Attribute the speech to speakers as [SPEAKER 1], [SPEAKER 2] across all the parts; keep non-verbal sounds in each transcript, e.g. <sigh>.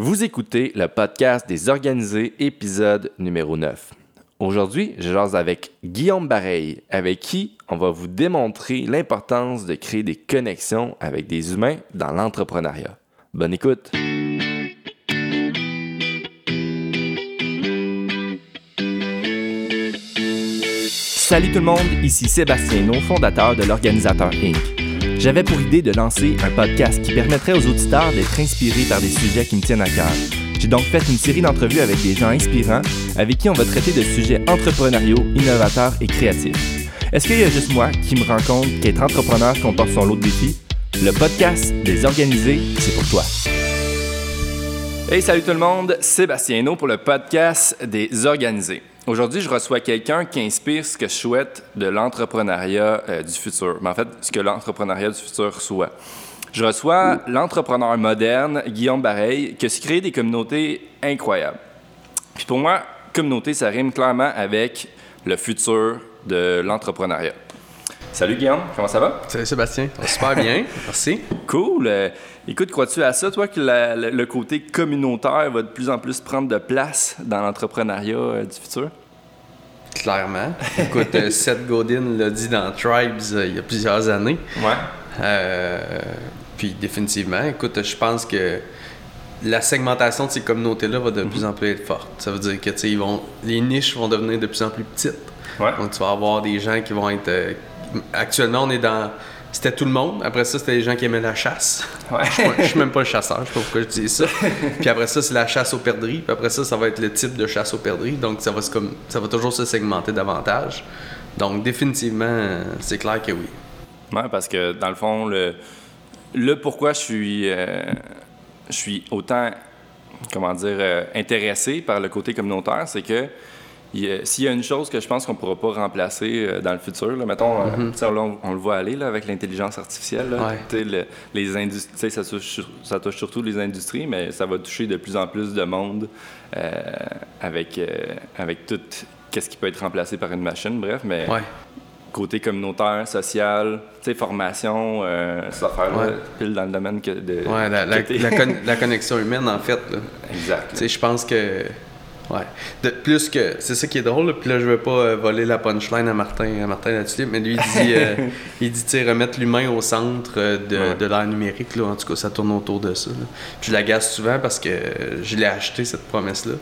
[SPEAKER 1] Vous écoutez le podcast des organisés, épisode numéro 9. Aujourd'hui, je jase avec Guillaume Bareil, avec qui on va vous démontrer l'importance de créer des connexions avec des humains dans l'entrepreneuriat. Bonne écoute! Salut tout le monde, ici Sébastien No, fondateur de l'Organisateur Inc. J'avais pour idée de lancer un podcast qui permettrait aux auditeurs d'être inspirés par des sujets qui me tiennent à cœur. J'ai donc fait une série d'entrevues avec des gens inspirants avec qui on va traiter de sujets entrepreneuriaux, innovateurs et créatifs. Est-ce qu'il y a juste moi qui me rends compte qu'être entrepreneur comporte son lot de défis? Le podcast des organisés, c'est pour toi. Hey, salut tout le monde, Sébastien pour le podcast des organisés. Aujourd'hui, je reçois quelqu'un qui inspire ce que je souhaite de l'entrepreneuriat euh, du futur. Mais en fait, ce que l'entrepreneuriat du futur soit. Je reçois l'entrepreneur moderne, Guillaume Bareil, qui a créé des communautés incroyables. Puis pour moi, communauté, ça rime clairement avec le futur de l'entrepreneuriat. Salut Guillaume, comment ça va?
[SPEAKER 2] Salut Sébastien, super bien, <laughs> merci.
[SPEAKER 1] Cool. Euh, écoute, crois-tu à ça, toi, que le, le côté communautaire va de plus en plus prendre de place dans l'entrepreneuriat euh, du futur?
[SPEAKER 2] Clairement. Écoute, euh, <laughs> Seth Godin l'a dit dans Tribes euh, il y a plusieurs années.
[SPEAKER 1] Ouais.
[SPEAKER 2] Euh, puis définitivement, écoute, je pense que la segmentation de ces communautés-là va de plus en plus être forte. Ça veut dire que ils vont, les niches vont devenir de plus en plus petites.
[SPEAKER 1] Ouais.
[SPEAKER 2] Donc tu vas avoir des gens qui vont être. euh, actuellement, on est dans. C'était tout le monde. Après ça, c'était les gens qui aimaient la chasse.
[SPEAKER 1] Ouais.
[SPEAKER 2] Je je suis même pas le chasseur, je sais pas pourquoi je dis ça. <laughs> Puis après ça, c'est la chasse aux perdrix. Puis après ça, ça va être le type de chasse aux perdrix. Donc ça va, se comme, ça va toujours se segmenter davantage. Donc définitivement, euh, c'est clair que oui.
[SPEAKER 1] Ouais, parce que dans le fond, le, le pourquoi je suis, euh, je suis autant, comment dire, euh, intéressé par le côté communautaire, c'est que s'il y a une chose que je pense qu'on ne pourra pas remplacer euh, dans le futur, là, mettons, euh, là, on, on le voit aller là, avec l'intelligence artificielle, là,
[SPEAKER 2] Ouais.
[SPEAKER 1] le- les industries, ça touche, sur- ça touche surtout les industries, mais ça va toucher de plus en plus de monde euh, avec, avec tout qu'est-ce qui peut être remplacé par une machine, bref, mais
[SPEAKER 2] Ouais.
[SPEAKER 1] côté communautaire, social, formation, cette affaire-là,
[SPEAKER 2] Ouais.
[SPEAKER 1] pile dans le domaine que de.
[SPEAKER 2] La, la-
[SPEAKER 1] que t'es-
[SPEAKER 2] la con- <laughs> la connexion humaine, en fait.
[SPEAKER 1] exact.
[SPEAKER 2] Je pense que. Ouais. De plus que. C'est ça qui est drôle, là, puis là, je veux pas euh, voler la punchline à Martin, à Martin là-dessus, mais lui, il dit, euh, <laughs> il dit, remettre l'humain au centre euh, de,
[SPEAKER 1] Ouais.
[SPEAKER 2] de l'ère numérique, là. En tout cas, ça tourne autour de ça. là. Puis je l'agace souvent parce que je l'ai acheté, cette promesse-là.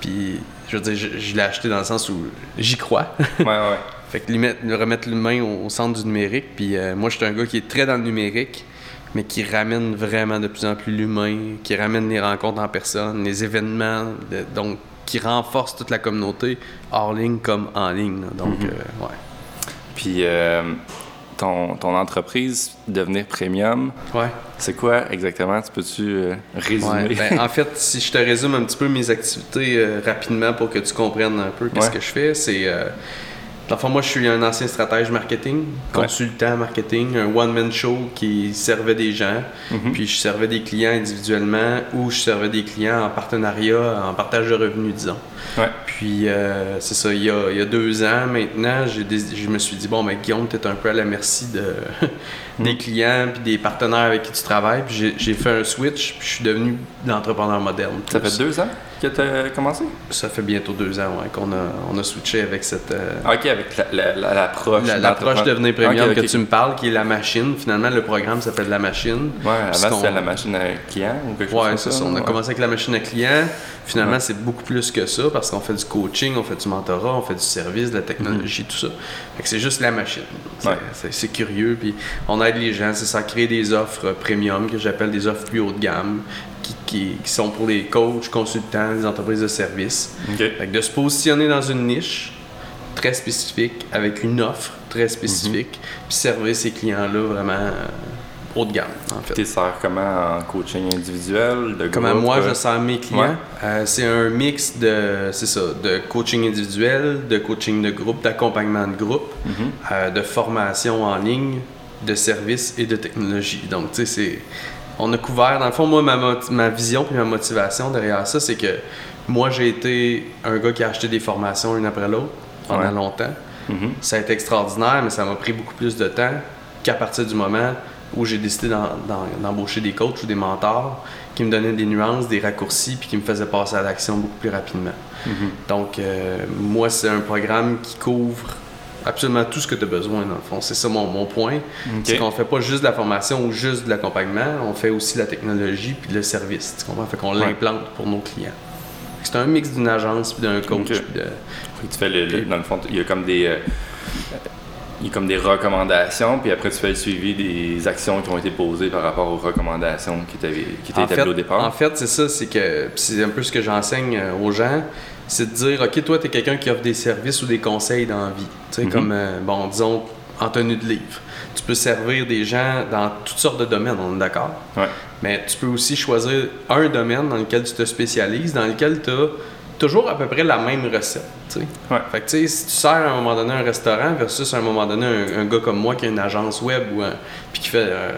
[SPEAKER 2] Puis, je veux dire, je, je l'ai acheté dans le sens où j'y crois.
[SPEAKER 1] Ouais, ouais. <laughs>
[SPEAKER 2] Fait que lui mettre- remettre l'humain au, au centre du numérique. Puis moi, je suis un gars qui est très dans le numérique, mais qui ramène vraiment de plus en plus l'humain, qui ramène les rencontres en personne, les événements, de- donc qui renforce toute la communauté, hors ligne comme en ligne. là. Donc,
[SPEAKER 1] Mhm.
[SPEAKER 2] euh, ouais.
[SPEAKER 1] Puis euh, ton, ton entreprise, devenir premium,
[SPEAKER 2] Ouais.
[SPEAKER 1] c'est quoi exactement? Tu peux-tu euh, résumer?
[SPEAKER 2] Ouais, ben, en fait, si je te résume un petit peu mes activités rapidement pour que tu comprennes un peu
[SPEAKER 1] Ouais.
[SPEAKER 2] que je fais, c'est. Fond, moi, je suis un ancien stratège marketing, consultant marketing, un one-man show qui servait des gens,
[SPEAKER 1] Mhm.
[SPEAKER 2] puis je servais des clients individuellement ou je servais des clients en partenariat, en partage de revenus, disons.
[SPEAKER 1] Ouais.
[SPEAKER 2] Puis euh, c'est ça, il y, a, il y a deux ans maintenant, je me suis dit, bon, ben Guillaume, tu es un peu à la merci de, <laughs> des clients puis des partenaires avec qui tu travailles. Puis j'ai- fait un switch, puis je suis devenu l'entrepreneur moderne.
[SPEAKER 1] Ça fait deux ans? Que tu as commencé?
[SPEAKER 2] Ça fait bientôt deux ans ouais, qu'on a, on a switché avec cette. euh,
[SPEAKER 1] OK, avec la- la- la- l'approche.
[SPEAKER 2] la- L'approche devenir premium que tu me parles, qui est la machine. Finalement, le programme s'appelle La Machine.
[SPEAKER 1] Ouais, avant, c'était la machine à client ou quelque
[SPEAKER 2] Ouais, c'est
[SPEAKER 1] ça.
[SPEAKER 2] ça. On a
[SPEAKER 1] ouais.
[SPEAKER 2] commencé avec la machine à client. Finalement,
[SPEAKER 1] Ouais.
[SPEAKER 2] c'est beaucoup plus que ça parce qu'on fait du coaching, on fait du mentorat, on fait du service, de la technologie, tout ça. Fait que c'est juste la machine. C'est-
[SPEAKER 1] Ouais.
[SPEAKER 2] C'est c'est curieux. Puis on aide les gens, c'est ça, à créer des offres premium que j'appelle des offres plus haut de gamme qui, qui- qui sont pour les coachs, consultants, les entreprises de services.
[SPEAKER 1] OK.
[SPEAKER 2] Fait que de se positionner dans une niche très spécifique avec une offre très spécifique, puis servir ces clients-là vraiment euh, haut de gamme, en fait.
[SPEAKER 1] Tu sers comment en coaching individuel, de
[SPEAKER 2] Comment moi
[SPEAKER 1] euh?
[SPEAKER 2] je sers mes clients,
[SPEAKER 1] Ouais.
[SPEAKER 2] Euh, c'est un mix de, c'est ça, de coaching individuel, de coaching de groupe, d'accompagnement de groupe,
[SPEAKER 1] Mhm.
[SPEAKER 2] euh, de formation en ligne, de services et de technologie. Donc, tu sais, c'est, on a couvert, dans le fond, moi, ma, vision et ma motivation derrière ça, c'est que moi, j'ai été un gars qui a acheté des formations une après l'autre pendant
[SPEAKER 1] Ouais.
[SPEAKER 2] longtemps.
[SPEAKER 1] Mhm.
[SPEAKER 2] Ça a été extraordinaire, mais ça m'a pris beaucoup plus de temps qu'à partir du moment où j'ai décidé d'embaucher des coachs ou des mentors qui me donnait des nuances, des raccourcis, puis qui me faisait passer à l'action beaucoup plus rapidement. Donc, euh, moi, c'est un programme qui couvre absolument tout ce que tu as besoin, dans le fond. C'est ça mon, mon point. C'est qu'on fait pas juste de la formation ou juste de l'accompagnement, on fait aussi la technologie puis le service. Tu comprends? Fait qu'on l'implante pour nos clients. C'est un mix d'une agence puis d'un coach.
[SPEAKER 1] Okay.
[SPEAKER 2] puis de...
[SPEAKER 1] Tu fais le, le- dans le fond, il y a comme des. euh, il y a comme des recommandations, puis après tu fais le suivi des actions qui ont été posées par rapport aux recommandations qui étaient, qui étaient
[SPEAKER 2] En
[SPEAKER 1] établies
[SPEAKER 2] fait,
[SPEAKER 1] au départ.
[SPEAKER 2] en fait, c'est ça, c'est que c'est un peu ce que j'enseigne euh, aux gens, c'est de dire, OK, toi, tu es quelqu'un qui offre des services ou des conseils dans la vie. Tu sais,
[SPEAKER 1] Mhm.
[SPEAKER 2] comme, euh, bon, disons, en tenue de livre. Tu peux servir des gens dans toutes sortes de domaines, on est d'accord?
[SPEAKER 1] Ouais.
[SPEAKER 2] Mais tu peux aussi choisir un domaine dans lequel tu te spécialises, dans lequel tu as toujours à peu près la même recette. tu sais.
[SPEAKER 1] Ouais.
[SPEAKER 2] Fait que tu sais, si tu sers à un moment donné un restaurant versus à un moment donné un, un gars comme moi qui a une agence web ou un- puis qui fait euh,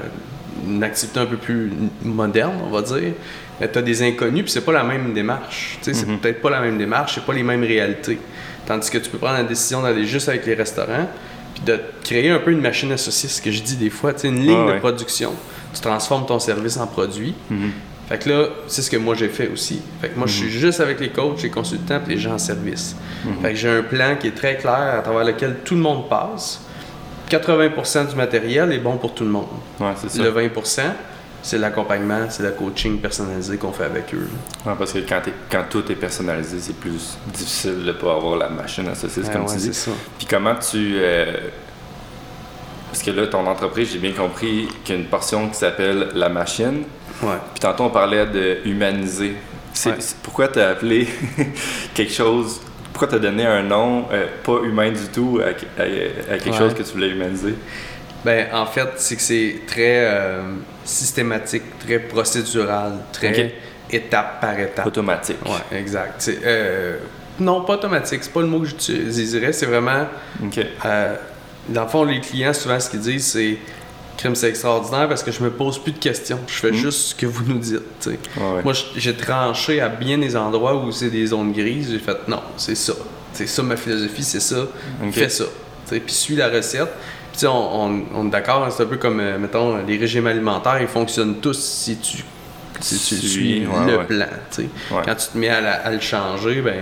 [SPEAKER 2] une activité un peu plus moderne, on va dire, tu as des inconnus puis c'est pas la même démarche. Tu sais, C'est peut-être pas la même démarche, c'est pas les mêmes réalités. Tandis que tu peux prendre la décision d'aller juste avec les restaurants puis de créer un peu une machine à saucisses, ce que je dis des fois, une ligne
[SPEAKER 1] Ah
[SPEAKER 2] de production. Tu transformes ton service en produit.
[SPEAKER 1] Mhm.
[SPEAKER 2] Fait que là, c'est ce que moi j'ai fait aussi. Fait que moi, je suis juste avec les coachs, les consultants et les gens en service. Fait que j'ai un plan qui est très clair à travers lequel tout le monde passe. 80% du matériel est bon pour tout le monde.
[SPEAKER 1] Ouais, ça.
[SPEAKER 2] Le 20%, c'est l'accompagnement, c'est le coaching personnalisé qu'on fait avec eux.
[SPEAKER 1] Ouais, parce que quand, quand tout est personnalisé, c'est plus difficile de pas avoir la machine à saucisses,
[SPEAKER 2] Ah
[SPEAKER 1] comme
[SPEAKER 2] ouais,
[SPEAKER 1] tu
[SPEAKER 2] c'est
[SPEAKER 1] dis.
[SPEAKER 2] ça.
[SPEAKER 1] Puis comment tu. euh, Parce que là, ton entreprise, j'ai bien compris qu'il y a une portion qui s'appelle la machine.
[SPEAKER 2] Ouais.
[SPEAKER 1] Puis tantôt, on parlait de humaniser. C'est, pourquoi tu as appelé <laughs> quelque chose. Pourquoi tu as donné un nom euh, pas humain du tout à, à- à quelque chose que tu voulais humaniser?
[SPEAKER 2] Ben, en fait, c'est que c'est très euh, systématique, très procédural, très étape par étape.
[SPEAKER 1] Automatique.
[SPEAKER 2] Ouais, exact. Euh, non, pas automatique, c'est pas le mot que j'utiliserais, c'est vraiment.
[SPEAKER 1] OK.
[SPEAKER 2] euh, dans le fond, les clients, souvent, ce qu'ils disent, c'est. Crime, c'est extraordinaire parce que je me pose plus de questions. Je fais
[SPEAKER 1] Mm.
[SPEAKER 2] juste ce que vous nous dites.
[SPEAKER 1] Ouais, ouais.
[SPEAKER 2] Moi, j'ai tranché à bien des endroits où c'est des zones grises. J'ai fait non, c'est ça. C'est ça ma philosophie, c'est ça. Fais ça. Puis suis la recette. On, on- on est d'accord, hein, c'est un peu comme, euh, mettons, les régimes alimentaires, ils fonctionnent tous si tu, si tu
[SPEAKER 1] Suis,
[SPEAKER 2] suis
[SPEAKER 1] ouais,
[SPEAKER 2] le
[SPEAKER 1] ouais.
[SPEAKER 2] plan.
[SPEAKER 1] Ouais.
[SPEAKER 2] Quand tu te mets à, la- à le changer, ben,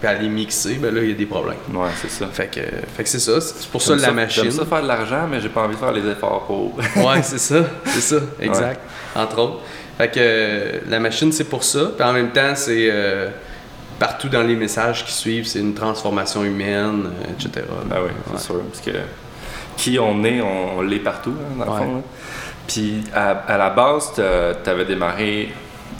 [SPEAKER 2] puis à les mixer, ben là, il y a des problèmes.
[SPEAKER 1] Ouais, c'est ça.
[SPEAKER 2] Fait que, fait que c'est ça. C'est pour ça
[SPEAKER 1] J'aime
[SPEAKER 2] la machine.
[SPEAKER 1] J'aime ça faire de l'argent, mais j'ai pas envie de faire les efforts pour. <laughs>
[SPEAKER 2] Ouais, c'est ça, c'est ça, exact. Entre autres. Fait que euh, la machine, c'est pour ça. Puis en même temps, c'est euh, partout dans les messages qui suivent, c'est une transformation humaine, etc.
[SPEAKER 1] Ah oui, c'est
[SPEAKER 2] Ouais.
[SPEAKER 1] sûr. Parce que qui on est, on, on l'est partout, hein, dans le
[SPEAKER 2] Ouais.
[SPEAKER 1] fond. là. Puis à, à la base, tu avais démarré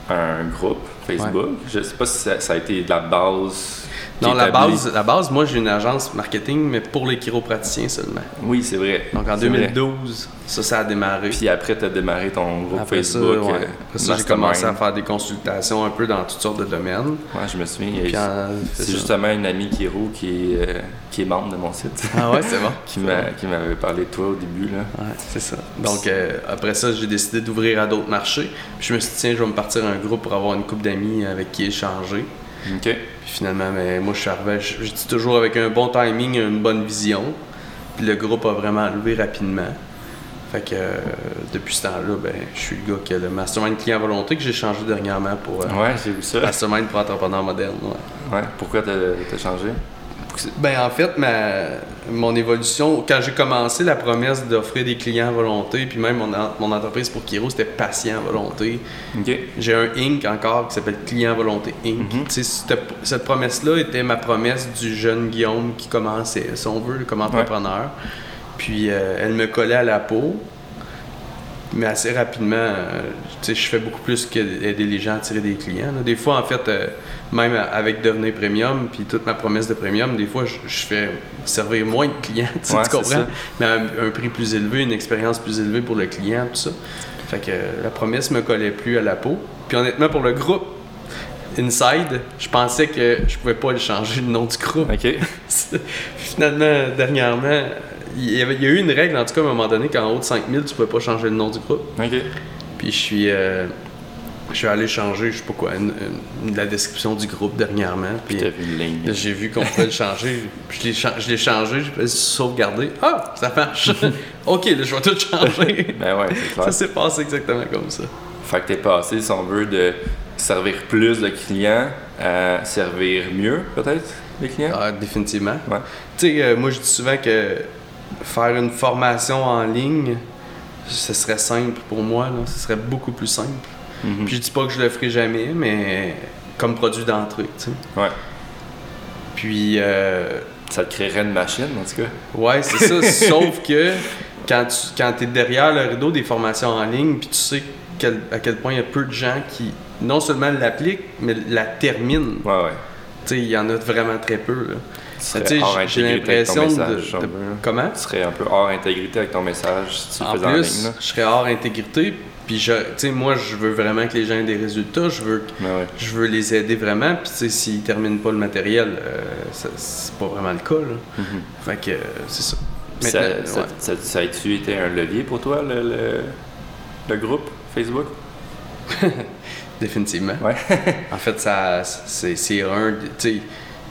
[SPEAKER 1] un groupe Facebook. Je sais pas si ça, ça a été de la base.
[SPEAKER 2] Non, la base, la base, moi, j'ai une agence marketing, mais pour les chiropraticiens seulement.
[SPEAKER 1] Oui, c'est vrai.
[SPEAKER 2] Donc en
[SPEAKER 1] C'est vrai.
[SPEAKER 2] 2012, ça, ça a démarré.
[SPEAKER 1] Puis après, tu as démarré ton groupe
[SPEAKER 2] Après ça,
[SPEAKER 1] Facebook.
[SPEAKER 2] ouais.
[SPEAKER 1] euh,
[SPEAKER 2] Après ça, j'ai commencé à faire des consultations un peu dans toutes sortes de domaines.
[SPEAKER 1] Ouais, je me souviens. c'est justement une amie qui est, euh, qui est membre de mon site.
[SPEAKER 2] Ah ouais, c'est <laughs> bon.
[SPEAKER 1] qui m'avait parlé de toi au début. Là.
[SPEAKER 2] Ouais, c'est ça. Donc, euh, après ça, j'ai décidé d'ouvrir à d'autres marchés. Puis je me suis dit, tiens, je vais me partir un groupe pour avoir une couple d'amis avec qui échanger.
[SPEAKER 1] OK.
[SPEAKER 2] Puis finalement, mais moi, je suis arrivé, je, je dis toujours avec un bon timing, une bonne vision. Puis le groupe a vraiment levé rapidement. Fait que euh, depuis ce temps-là, ben, je suis le gars qui a le mastermind client volonté que j'ai changé dernièrement pour euh,
[SPEAKER 1] Ouais, vu ça.
[SPEAKER 2] mastermind pour entrepreneurs modernes. ouais.
[SPEAKER 1] Ouais. Pourquoi t'as as changé?
[SPEAKER 2] Ben, en fait, ma, mon évolution, quand j'ai commencé la promesse d'offrir des clients à volonté, puis même mon, mon entreprise pour Kiro, c'était patient à volonté. J'ai un Inc. encore qui s'appelle Client à volonté Inc.
[SPEAKER 1] Mhm.
[SPEAKER 2] Cette, cette promesse-là était ma promesse du jeune Guillaume qui commençait, si on veut, comme entrepreneur. Puis euh, elle me collait à la peau. Mais assez rapidement, euh, je fais beaucoup plus qu'aider les gens à tirer des clients. là. Des fois, en fait, euh, même avec devenir premium, puis toute ma promesse de premium, des fois, je, je fais servir moins de clients, <laughs>
[SPEAKER 1] Ouais,
[SPEAKER 2] tu comprends?
[SPEAKER 1] ça.
[SPEAKER 2] Mais à un, un prix plus élevé, une expérience plus élevée pour le client, tout ça. Fait que la promesse me collait plus à la peau. Puis honnêtement, pour le groupe Inside, je pensais que je pouvais pas le changer le nom du groupe. <laughs> Finalement, dernièrement, il y, avait, il y a eu une règle, en tout cas, à un moment donné, qu'en haut de 5000, tu pouvais pas changer le nom du groupe. Puis je suis, euh, je suis allé changer, je sais pas quoi, une- une- la description du groupe dernièrement. Puis j'ai vu qu'on pouvait le changer. Puis je l'ai cha- je l'ai changé, sauvegarder. Ah, ça marche. <laughs> ok, là, je vais tout changer.
[SPEAKER 1] Ben ouais, c'est clair.
[SPEAKER 2] ça s'est passé exactement comme ça.
[SPEAKER 1] Fait que t'es passé, si on veut, de servir plus de clients à servir mieux, peut-être, les clients?
[SPEAKER 2] Ah, définitivement.
[SPEAKER 1] Ouais.
[SPEAKER 2] Tu sais, euh, moi, je dis souvent que faire une formation en ligne, ce serait simple pour moi. Là. Ce serait beaucoup plus simple.
[SPEAKER 1] Mhm.
[SPEAKER 2] Puis je dis pas que je le ferai jamais, mais comme produit d'entrée, tu sais.
[SPEAKER 1] Ouais.
[SPEAKER 2] Puis, euh,
[SPEAKER 1] Ça te créerait une machine, en tout cas.
[SPEAKER 2] ouais, c'est ça. <laughs> sauf que quand tu quand es derrière le rideau des formations en ligne, puis tu sais quel- à quel point il y a peu de gens qui non seulement l'appliquent, mais la terminent.
[SPEAKER 1] Ouais, ouais.
[SPEAKER 2] Tu sais, il y en a vraiment très peu. Là. J'ai l'impression de, de-. Comment?
[SPEAKER 1] Tu serais un peu hors intégrité avec ton message si tu
[SPEAKER 2] En
[SPEAKER 1] faisais en
[SPEAKER 2] plus,
[SPEAKER 1] ligne. Là.
[SPEAKER 2] je serais hors intégrité. Puis, tu sais, moi, je veux vraiment que les gens aient des résultats. Je veux,
[SPEAKER 1] ouais.
[SPEAKER 2] je veux les aider vraiment. Puis, tu sais, s'ils terminent pas le matériel, euh, c'est pas vraiment le cas. Là.
[SPEAKER 1] Mhm.
[SPEAKER 2] Fait que, euh, c'est ça.
[SPEAKER 1] Ça,
[SPEAKER 2] Maintenant,
[SPEAKER 1] ça,
[SPEAKER 2] ouais.
[SPEAKER 1] ça, ça a-tu été un levier pour toi, le, le, le groupe Facebook? <laughs>
[SPEAKER 2] Définitivement.
[SPEAKER 1] Ouais. <laughs>
[SPEAKER 2] En fait, ça, c'est, un. Tu sais,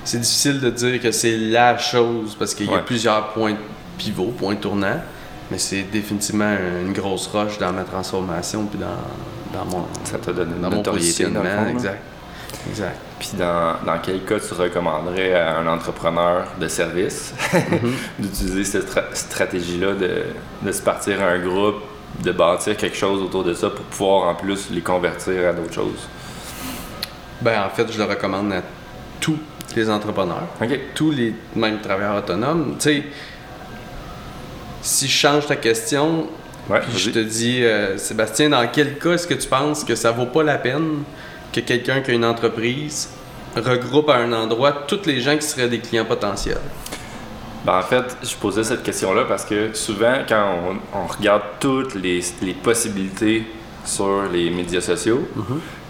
[SPEAKER 2] c'est difficile de dire que c'est la chose parce qu'il y a plusieurs points pivots, points tournants. Mais c'est définitivement une grosse roche dans ma transformation puis dans, dans mon,
[SPEAKER 1] Ça t'a donné une
[SPEAKER 2] dans mon
[SPEAKER 1] dans
[SPEAKER 2] positionnement.
[SPEAKER 1] fond,
[SPEAKER 2] exact. Exact.
[SPEAKER 1] Puis dans, dans quel cas tu recommanderais à un entrepreneur de service <laughs> d'utiliser cette stra- stratégie-là de, de se partir à un groupe, de bâtir quelque chose autour de ça pour pouvoir en plus les convertir à d'autres choses?
[SPEAKER 2] Ben, en fait, je le recommande à tous les entrepreneurs, tous les même travailleurs autonomes. Tu sais, si je change ta question,
[SPEAKER 1] Ouais,
[SPEAKER 2] puis je te dis, euh, Sébastien, dans quel cas est-ce que tu penses que ça vaut pas la peine que quelqu'un qui a une entreprise regroupe à un endroit tous les gens qui seraient des clients potentiels?
[SPEAKER 1] Ben, en fait, je posais cette question-là parce que souvent, quand on, on regarde toutes les, les possibilités sur les médias sociaux,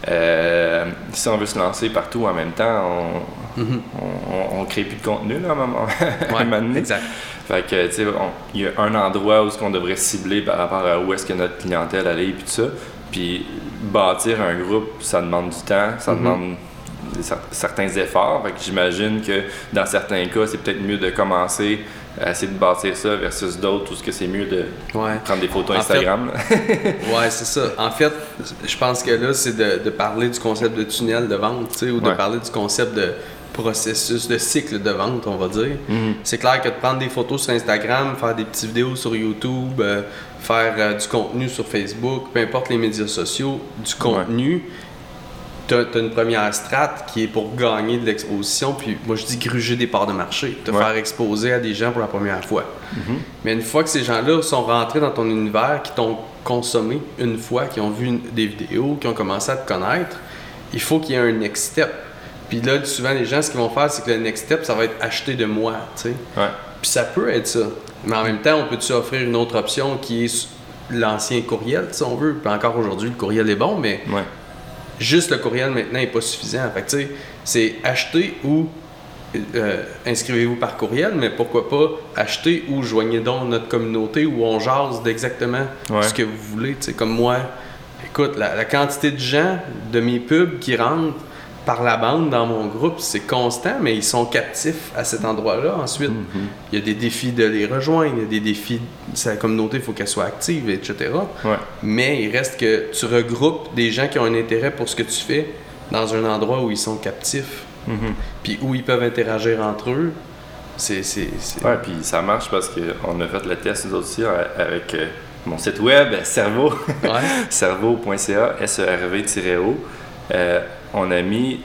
[SPEAKER 1] euh, si on veut se lancer partout en même temps, on, On, on- on crée plus de contenu là, à un moment, <laughs> à un moment donné.
[SPEAKER 2] exact.
[SPEAKER 1] Fait que, tu sais, il y a un endroit où ce qu'on devrait cibler par rapport à où est-ce que notre clientèle allait et puis tout ça. Puis bâtir un groupe, ça demande du temps, ça
[SPEAKER 2] Mhm.
[SPEAKER 1] demande des certains efforts. Fait que j'imagine que dans certains cas, c'est peut-être mieux de commencer à essayer de bâtir ça versus d'autres où ce que c'est mieux de
[SPEAKER 2] Ouais.
[SPEAKER 1] prendre des photos
[SPEAKER 2] En
[SPEAKER 1] Instagram. là. <laughs>
[SPEAKER 2] Ouais, c'est ça. En fait, je pense que là, c'est de, de parler du concept de tunnel de vente, tu sais, ou de
[SPEAKER 1] Ouais.
[SPEAKER 2] parler du concept de processus, de cycle de vente, on va dire.
[SPEAKER 1] Mhm.
[SPEAKER 2] C'est clair que de prendre des photos sur Instagram, faire des petites vidéos sur YouTube, euh, faire euh, du contenu sur Facebook, peu importe les médias sociaux, du contenu, tu as, une première strate qui est pour gagner de l'exposition, puis moi je dis gruger des parts de marché, te
[SPEAKER 1] Ouais.
[SPEAKER 2] faire exposer à des gens pour la première fois.
[SPEAKER 1] Mhm.
[SPEAKER 2] Mais une fois que ces gens-là sont rentrés dans ton univers, qui t'ont consommé une fois, qui ont vu une- des vidéos, qui ont commencé à te connaître, il faut qu'il y ait un next step. Puis là, souvent, les gens, ce qu'ils vont faire, c'est que le next step, ça va être acheter de moi, tu sais.
[SPEAKER 1] Ouais.
[SPEAKER 2] Puis ça peut être ça. Mais en même temps, on peut-tu offrir une autre option qui est l'ancien courriel, si on veut? Puis encore aujourd'hui, le courriel est bon, mais
[SPEAKER 1] Ouais.
[SPEAKER 2] juste le courriel maintenant n'est pas suffisant. Fait que tu sais, c'est acheter ou euh, inscrivez-vous par courriel, mais pourquoi pas acheter ou joignez donc notre communauté où on jase d'exactement
[SPEAKER 1] Ouais.
[SPEAKER 2] ce que vous voulez. Tu sais, comme moi, écoute, la, la quantité de gens de mes pubs qui rentrent par la bande dans mon groupe, c'est constant, mais ils sont captifs à cet endroit-là. Ensuite, il y a des défis de les rejoindre, il y a des défis, sa communauté, il faut qu'elle soit active, etc.
[SPEAKER 1] Ouais.
[SPEAKER 2] Mais il reste que tu regroupes des gens qui ont un intérêt pour ce que tu fais dans un endroit où ils sont captifs,
[SPEAKER 1] Mhm.
[SPEAKER 2] puis où ils peuvent interagir entre eux. C'est.
[SPEAKER 1] Ouais, puis ça marche parce qu'on a fait le test nous autres aussi euh, avec euh, mon site web, Cerveau.
[SPEAKER 2] Ouais. <laughs>
[SPEAKER 1] cerveau.ca, S-E-R-V-O. Euh, on a mis,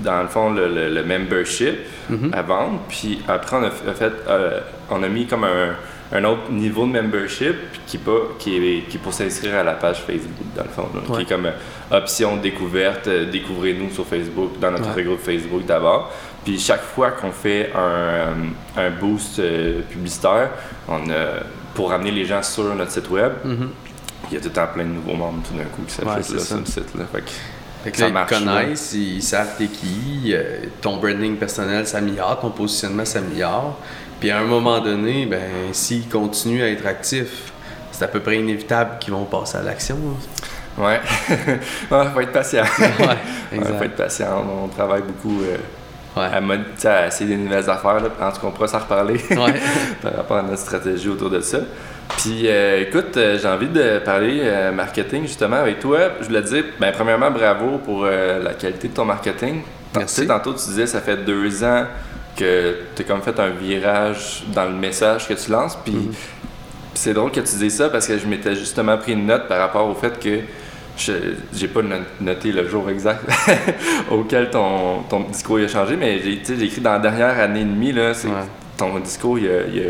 [SPEAKER 1] dans le fond, le, le- le membership
[SPEAKER 2] Mhm.
[SPEAKER 1] à vendre. Puis après, on a fait, euh, on a mis comme un, un autre niveau de membership qui, qui, est, qui est pour s'inscrire à la page Facebook, dans le fond.
[SPEAKER 2] Ouais.
[SPEAKER 1] Qui est comme euh, option découverte, euh, découvrez-nous sur Facebook, dans notre
[SPEAKER 2] Ouais.
[SPEAKER 1] groupe Facebook d'abord. Puis chaque fois qu'on fait un, un boost euh, publicitaire, on a, pour ramener les gens sur notre site web,
[SPEAKER 2] Mhm.
[SPEAKER 1] il y a tout le temps plein de nouveaux membres tout d'un coup qui s'affichent sur le site. Là. Fait que
[SPEAKER 2] Fait que ils
[SPEAKER 1] marche,
[SPEAKER 2] te connaissent, ils savent t'es qui, euh, ton branding personnel s'améliore, ton positionnement s'améliore. Puis à un moment donné, ben, s'ils continuent à être actifs, c'est à peu près inévitable qu'ils vont passer à l'action.
[SPEAKER 1] Ouais. <laughs> ouais, faut être patient. <laughs>
[SPEAKER 2] Ouais,
[SPEAKER 1] Ouais,
[SPEAKER 2] exact.
[SPEAKER 1] faut être patient. On, travaille beaucoup euh,
[SPEAKER 2] Ouais.
[SPEAKER 1] à, mod- tu sais, à essayer des nouvelles affaires. Là. En tout cas, on pourra s'en reparler
[SPEAKER 2] Ouais. <laughs>
[SPEAKER 1] par rapport à notre stratégie autour de ça. Puis euh, écoute, euh, j'ai envie de parler euh, marketing justement avec toi. Je voulais te dire, ben, premièrement, bravo pour euh, la qualité de ton marketing.
[SPEAKER 2] Merci.
[SPEAKER 1] Tu sais, tantôt, tu disais, ça fait deux ans que tu as comme fait un virage dans le message que tu lances. Puis
[SPEAKER 2] Mhm.
[SPEAKER 1] c'est drôle que tu dises ça parce que je m'étais justement pris une note par rapport au fait que je j'ai pas no- noté le jour exact <laughs> auquel ton, ton discours a changé, mais j'ai écrit dans la dernière année et demie, là,
[SPEAKER 2] Ouais.
[SPEAKER 1] ton discours il a, il a-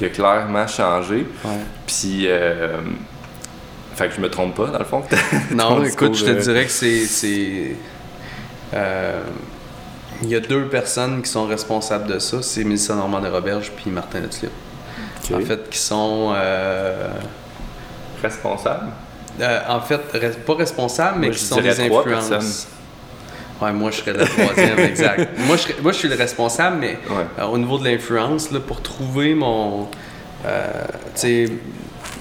[SPEAKER 1] il a clairement changé. Puis, euh, fait que je me trompe pas dans le fond. <laughs>
[SPEAKER 2] Non, écoute, je te dirais que c'est. euh, Il y a deux personnes qui sont responsables de ça, c'est Mélissa Normand de Roberge puis Martin Letlip.
[SPEAKER 1] Ok.
[SPEAKER 2] En fait, qui sont. euh,
[SPEAKER 1] responsable.
[SPEAKER 2] euh, en fait, res- pas responsables, mais
[SPEAKER 1] Moi,
[SPEAKER 2] qui sont des influences. Ouais, moi je serais le troisième, <laughs> exact. Moi je, serais- moi, je suis le responsable, mais
[SPEAKER 1] Ouais.
[SPEAKER 2] euh, au niveau de l'influence, là, pour trouver mon. euh, tu sais,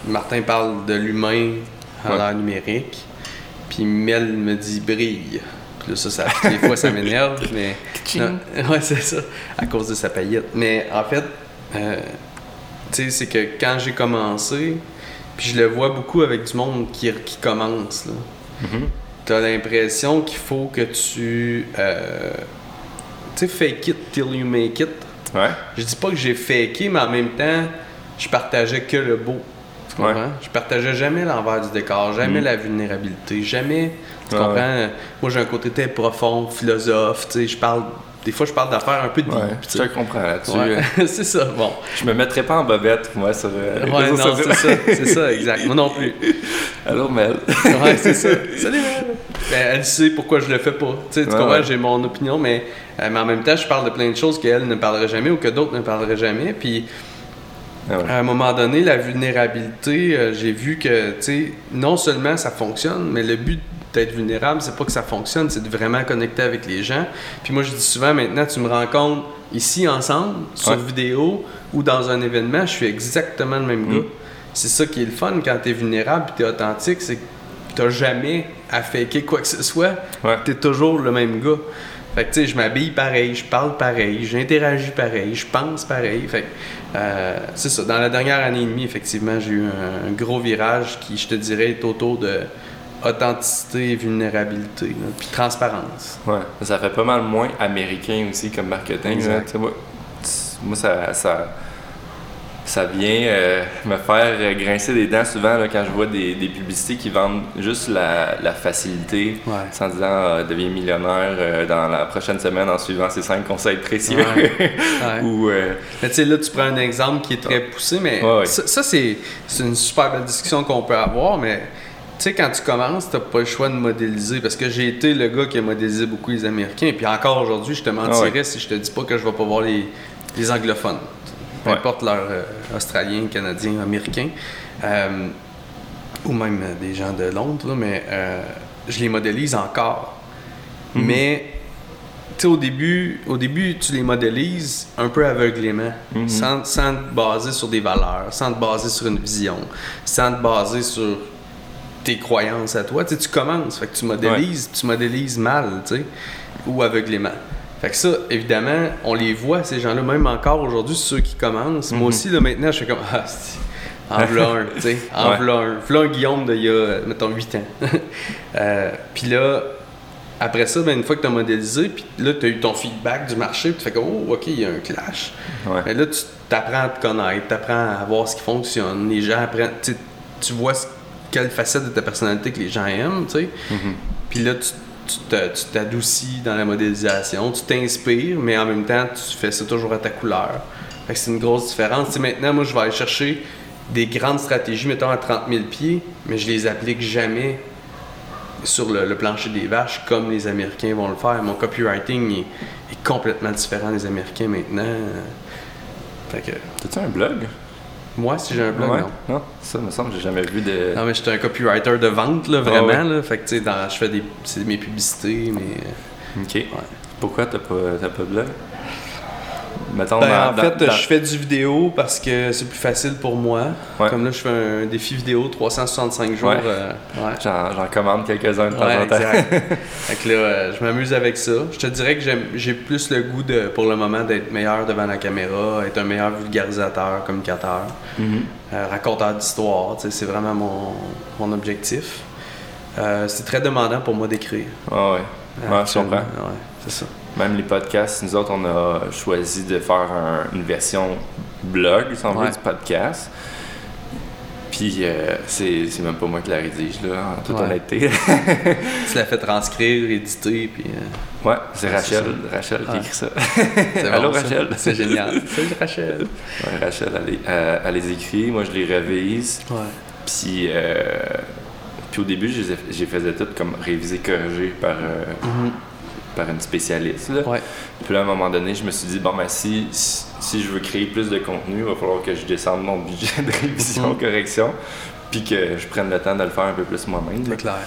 [SPEAKER 2] Martin parle de l'humain à
[SPEAKER 1] Ouais.
[SPEAKER 2] l'ère numérique, puis Mel me dit brille. Puis là, ça, ça des fois, ça m'énerve, <laughs> mais. Non, <laughs> ouais, c'est ça, à cause de sa paillette. Mais en fait, euh, tu sais, c'est que quand j'ai commencé, puis je le vois beaucoup avec du monde qui, qui commence, là.
[SPEAKER 1] Mhm.
[SPEAKER 2] T'as l'impression qu'il faut que tu. euh, tu sais, fake it till you make it.
[SPEAKER 1] Ouais.
[SPEAKER 2] Je dis pas que j'ai faké, mais en même temps, je partageais que le beau. Tu comprends?
[SPEAKER 1] Ouais.
[SPEAKER 2] Je partageais jamais l'envers du décor, jamais
[SPEAKER 1] Mm.
[SPEAKER 2] la vulnérabilité, jamais. Tu
[SPEAKER 1] Ouais,
[SPEAKER 2] comprends? Moi, j'ai un côté très profond, philosophe, tu sais, je parle. Des fois, je parle d'affaires un peu deep.
[SPEAKER 1] Ouais,
[SPEAKER 2] tu
[SPEAKER 1] je te comprends là-dessus.
[SPEAKER 2] Ouais, <laughs> c'est ça, bon.
[SPEAKER 1] Je me mettrais pas en bobette, moi, sur euh,
[SPEAKER 2] Ouais, non, c'est ça, c'est ça, exact. Moi non plus. <laughs>
[SPEAKER 1] Allô, Mel.
[SPEAKER 2] Ouais, c'est ça. <laughs> Salut, Mel. Ben, elle sait pourquoi je le fais pas. Tu sais, tu comprends, j'ai mon opinion, mais, euh, mais en même temps, je parle de plein de choses qu'elle ne parlerait jamais ou que d'autres ne parleraient jamais. Puis,
[SPEAKER 1] Ah ouais.
[SPEAKER 2] à un moment donné, la vulnérabilité, euh, j'ai vu que, tu sais, non seulement ça fonctionne, mais le but d'être vulnérable, c'est pas que ça fonctionne, c'est de vraiment connecter avec les gens. Puis moi, je dis souvent, maintenant, tu me rencontres ici ensemble, sur
[SPEAKER 1] Ouais.
[SPEAKER 2] vidéo ou dans un événement, je suis exactement le même
[SPEAKER 1] Mm.
[SPEAKER 2] gars. C'est ça qui est le fun quand t'es vulnérable et t'es authentique, c'est que t'as jamais à faker quoi que ce soit.
[SPEAKER 1] Ouais.
[SPEAKER 2] T'es toujours le même gars. Fait que tu sais, je m'habille pareil, je parle pareil, j'interagis pareil, je pense pareil. Fait que euh, c'est ça. Dans la dernière année et demie, effectivement, j'ai eu un, un gros virage qui, je te dirais, est autour de authenticité, vulnérabilité, là, puis transparence.
[SPEAKER 1] Ouais, ça fait pas mal moins américain aussi comme marketing. Là. Moi, ça, ça, ça vient euh, me faire grincer des dents souvent là, quand je vois des, des publicités qui vendent juste la, la facilité
[SPEAKER 2] Ouais.
[SPEAKER 1] sans disant euh, deviens millionnaire euh, dans la prochaine semaine en suivant ces cinq conseils précieux.
[SPEAKER 2] Ouais. <laughs> Ouais.
[SPEAKER 1] Ou euh,
[SPEAKER 2] Mais tu sais, là, tu prends un exemple qui est très poussé, mais
[SPEAKER 1] Ouais, ouais.
[SPEAKER 2] ça, ça, c'est c'est une super belle discussion qu'on peut avoir, mais tu sais, quand tu commences, t'as pas le choix de modéliser, parce que j'ai été le gars qui a modélisé beaucoup les Américains, puis encore aujourd'hui, je te mentirais
[SPEAKER 1] Ah ouais.
[SPEAKER 2] si je te dis pas que je vais pas voir les, les anglophones, peu
[SPEAKER 1] Ouais.
[SPEAKER 2] importe leur euh, australien, canadien, américain, euh, ou même euh, des gens de Londres, là, mais euh, je les modélise encore.
[SPEAKER 1] Mhm.
[SPEAKER 2] Mais tu sais, au début, au début, tu les modélises un peu aveuglément,
[SPEAKER 1] Mhm.
[SPEAKER 2] sans, sans te baser sur des valeurs, sans te baser sur une vision, sans te baser sur tes croyances à toi. Tu sais, tu commences, fait que tu modélises, tu modélises mal, tu sais, ou aveuglément. Fait que ça, évidemment, on les voit, ces gens-là, même encore aujourd'hui, ceux qui commencent. Moi
[SPEAKER 1] Mhm.
[SPEAKER 2] aussi, là, maintenant, je fais comme, ah, en <laughs> v'là un, tu sais, en
[SPEAKER 1] Ouais.
[SPEAKER 2] v'là un. V'là un Guillaume d'il y a, mettons, 8 ans. <laughs> Euh, Puis là, après ça, ben, une fois que tu as modélisé, puis là, tu as eu ton feedback du marché, puis tu fais comme, oh, OK, il y a un clash.
[SPEAKER 1] ouais.
[SPEAKER 2] Mais là, tu apprends à te connaître, tu apprends à voir ce qui fonctionne. Les gens apprennent, tu vois ce- quelle facette de ta personnalité que les gens aiment, tu sais.
[SPEAKER 1] Mhm.
[SPEAKER 2] Puis là, tu t'adoucis dans la modélisation, tu t'inspires, mais en même temps, tu fais ça toujours à ta couleur. Fait que c'est une grosse différence. Tu sais, maintenant, moi, je vais aller chercher des grandes stratégies, mettons à 30 000 pieds, mais je les applique jamais sur le, le plancher des vaches comme les Américains vont le faire. Mon copywriting est, est complètement différent des Américains maintenant. Fait que,
[SPEAKER 1] T'as-tu un blog?
[SPEAKER 2] Moi, si j'ai un blog,
[SPEAKER 1] ouais.
[SPEAKER 2] non.
[SPEAKER 1] Ça me semble j'ai jamais vu de.
[SPEAKER 2] Non, mais je suis un copywriter de vente, là, vraiment.
[SPEAKER 1] Ah ouais.
[SPEAKER 2] là. Fait que, tu sais, dans- je fais des, c'est mes publicités, mais...
[SPEAKER 1] Ok. Pourquoi t'as pas, pas de blog? Mettons,
[SPEAKER 2] Ben,
[SPEAKER 1] dans-
[SPEAKER 2] en fait,
[SPEAKER 1] dans-
[SPEAKER 2] je fais du vidéo parce que c'est plus facile pour moi.
[SPEAKER 1] Ouais.
[SPEAKER 2] Comme là, je fais un défi vidéo 365 jours.
[SPEAKER 1] Ouais.
[SPEAKER 2] euh, ouais.
[SPEAKER 1] J'en, commande quelques-uns de temps en temps. <laughs>
[SPEAKER 2] fait que là, euh, je m'amuse avec ça. Je te dirais que j'ai plus le goût, de, pour le moment, d'être meilleur devant la caméra, être un meilleur vulgarisateur, communicateur,
[SPEAKER 1] Mhm.
[SPEAKER 2] euh, raconteur d'histoire. C'est vraiment mon, mon objectif. C'est très demandant pour moi d'écrire.
[SPEAKER 1] Ouais, ouais. Ouais, je comprends.
[SPEAKER 2] Ouais, c'est ça.
[SPEAKER 1] Même les podcasts, nous autres, on a choisi de faire un- une version blog, si on veut,
[SPEAKER 2] Ouais.
[SPEAKER 1] du podcast. Puis euh, c'est, c'est même pas moi qui la rédige, là, en toute
[SPEAKER 2] Ouais.
[SPEAKER 1] honnêteté. <laughs>
[SPEAKER 2] Tu l'as fait transcrire, éditer, puis... euh,
[SPEAKER 1] ouais, c'est
[SPEAKER 2] Ouais,
[SPEAKER 1] Rachel,
[SPEAKER 2] c'est
[SPEAKER 1] Rachel qui écrit ça.
[SPEAKER 2] c'est <laughs>
[SPEAKER 1] Allô,
[SPEAKER 2] bon, ça.
[SPEAKER 1] Rachel.
[SPEAKER 2] C'est génial. <laughs> Salut Rachel.
[SPEAKER 1] Ouais, Rachel, elle, les- elle- les écrit, moi je les révise.
[SPEAKER 2] Ouais.
[SPEAKER 1] Puis, euh, puis au début, je les faisais tout comme réviser, corriger par, euh,
[SPEAKER 2] Mhm.
[SPEAKER 1] Par une spécialiste. Là.
[SPEAKER 2] Ouais.
[SPEAKER 1] Puis là, à un moment donné, je me suis dit, bon, ben, si, si, je veux créer plus de contenu, il va falloir que je descende mon budget de révision,
[SPEAKER 2] Mhm.
[SPEAKER 1] correction, puis que je prenne le temps de le faire un peu plus moi-même.
[SPEAKER 2] C'est clair.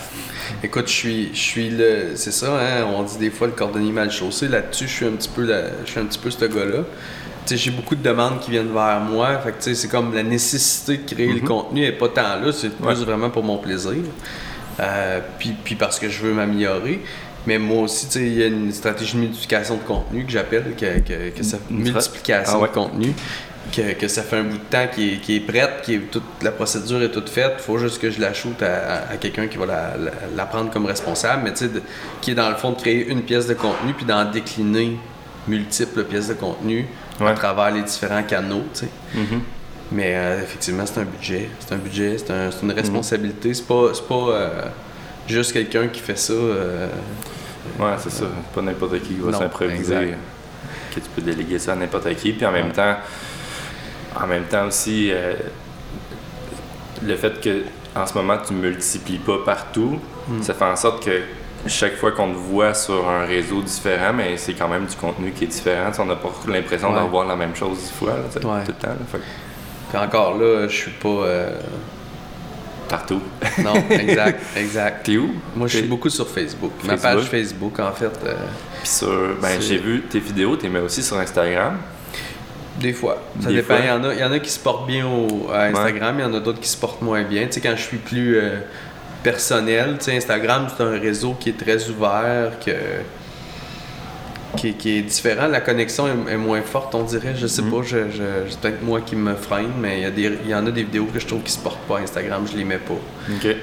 [SPEAKER 2] Écoute, je suis, je suis le. C'est ça, hein? On dit des fois le cordonnier mal chaussé. Là-dessus, je suis un petit peu, la- je suis un petit peu ce gars-là. J'ai beaucoup de demandes qui viennent vers moi. Fait que, c'est comme la nécessité de créer le contenu est pas tant là. C'est plus
[SPEAKER 1] Ouais.
[SPEAKER 2] vraiment pour mon plaisir. Euh, puis, puis parce que je veux m'améliorer. Mais moi aussi, il y a une stratégie de multiplication de contenu que j'appelle, que, que, que ça, multiplication
[SPEAKER 1] Ah ouais.
[SPEAKER 2] de contenu, que, que ça fait un bout de temps qui est, qui est prête, qui est toute la procédure est toute faite. Il faut juste que je la shoot à, à- à quelqu'un qui va la, la- la prendre comme responsable, mais tu sais, qui est dans le fond de créer une pièce de contenu puis d'en décliner multiples pièces de contenu à travers les différents canaux, tu sais.
[SPEAKER 1] Mhm.
[SPEAKER 2] Mais euh, effectivement, c'est un budget. C'est un budget, c'est un- une responsabilité. C'est pas, c'est pas euh, juste quelqu'un qui fait ça. euh,
[SPEAKER 1] Ouais, c'est ça. Pas n'importe qui qui va s'improviser. Que tu peux déléguer ça à n'importe qui. Puis en même temps, en même temps aussi, euh, le fait que en ce moment tu multiplies pas partout,
[SPEAKER 2] Hmm.
[SPEAKER 1] ça fait en sorte que chaque fois qu'on te voit sur un réseau différent, mais c'est quand même du contenu qui est différent. On n'a pas l'impression
[SPEAKER 2] Ouais.
[SPEAKER 1] de revoir la même chose dix fois là,
[SPEAKER 2] Ouais.
[SPEAKER 1] tout le temps. là. Fait que
[SPEAKER 2] Puis encore là, je suis pas. euh,
[SPEAKER 1] partout.
[SPEAKER 2] Non, exact, exact. <laughs>
[SPEAKER 1] T'es où?
[SPEAKER 2] Moi, je suis beaucoup sur Facebook. Ma page Facebook, en fait, euh,
[SPEAKER 1] Puis sur, ben, j'ai vu tes vidéos, t'es mets aussi sur Instagram.
[SPEAKER 2] des fois. Ça
[SPEAKER 1] Des
[SPEAKER 2] dépend.
[SPEAKER 1] fois?
[SPEAKER 2] Il y, en a, il y en a qui se portent bien au, à Instagram, il y en a d'autres qui se portent moins bien. Tu sais, quand je suis plus euh, personnel, tu sais, Instagram, c'est un réseau qui est très ouvert, que, qui, qui est différent. La connexion est, est moins forte, on dirait. Je sais
[SPEAKER 1] Mhm.
[SPEAKER 2] pas, je, je- c'est peut-être moi qui me freine, mais il y, a des, il y en a des vidéos que je trouve qui se portent pas à Instagram, je les mets pas.
[SPEAKER 1] OK.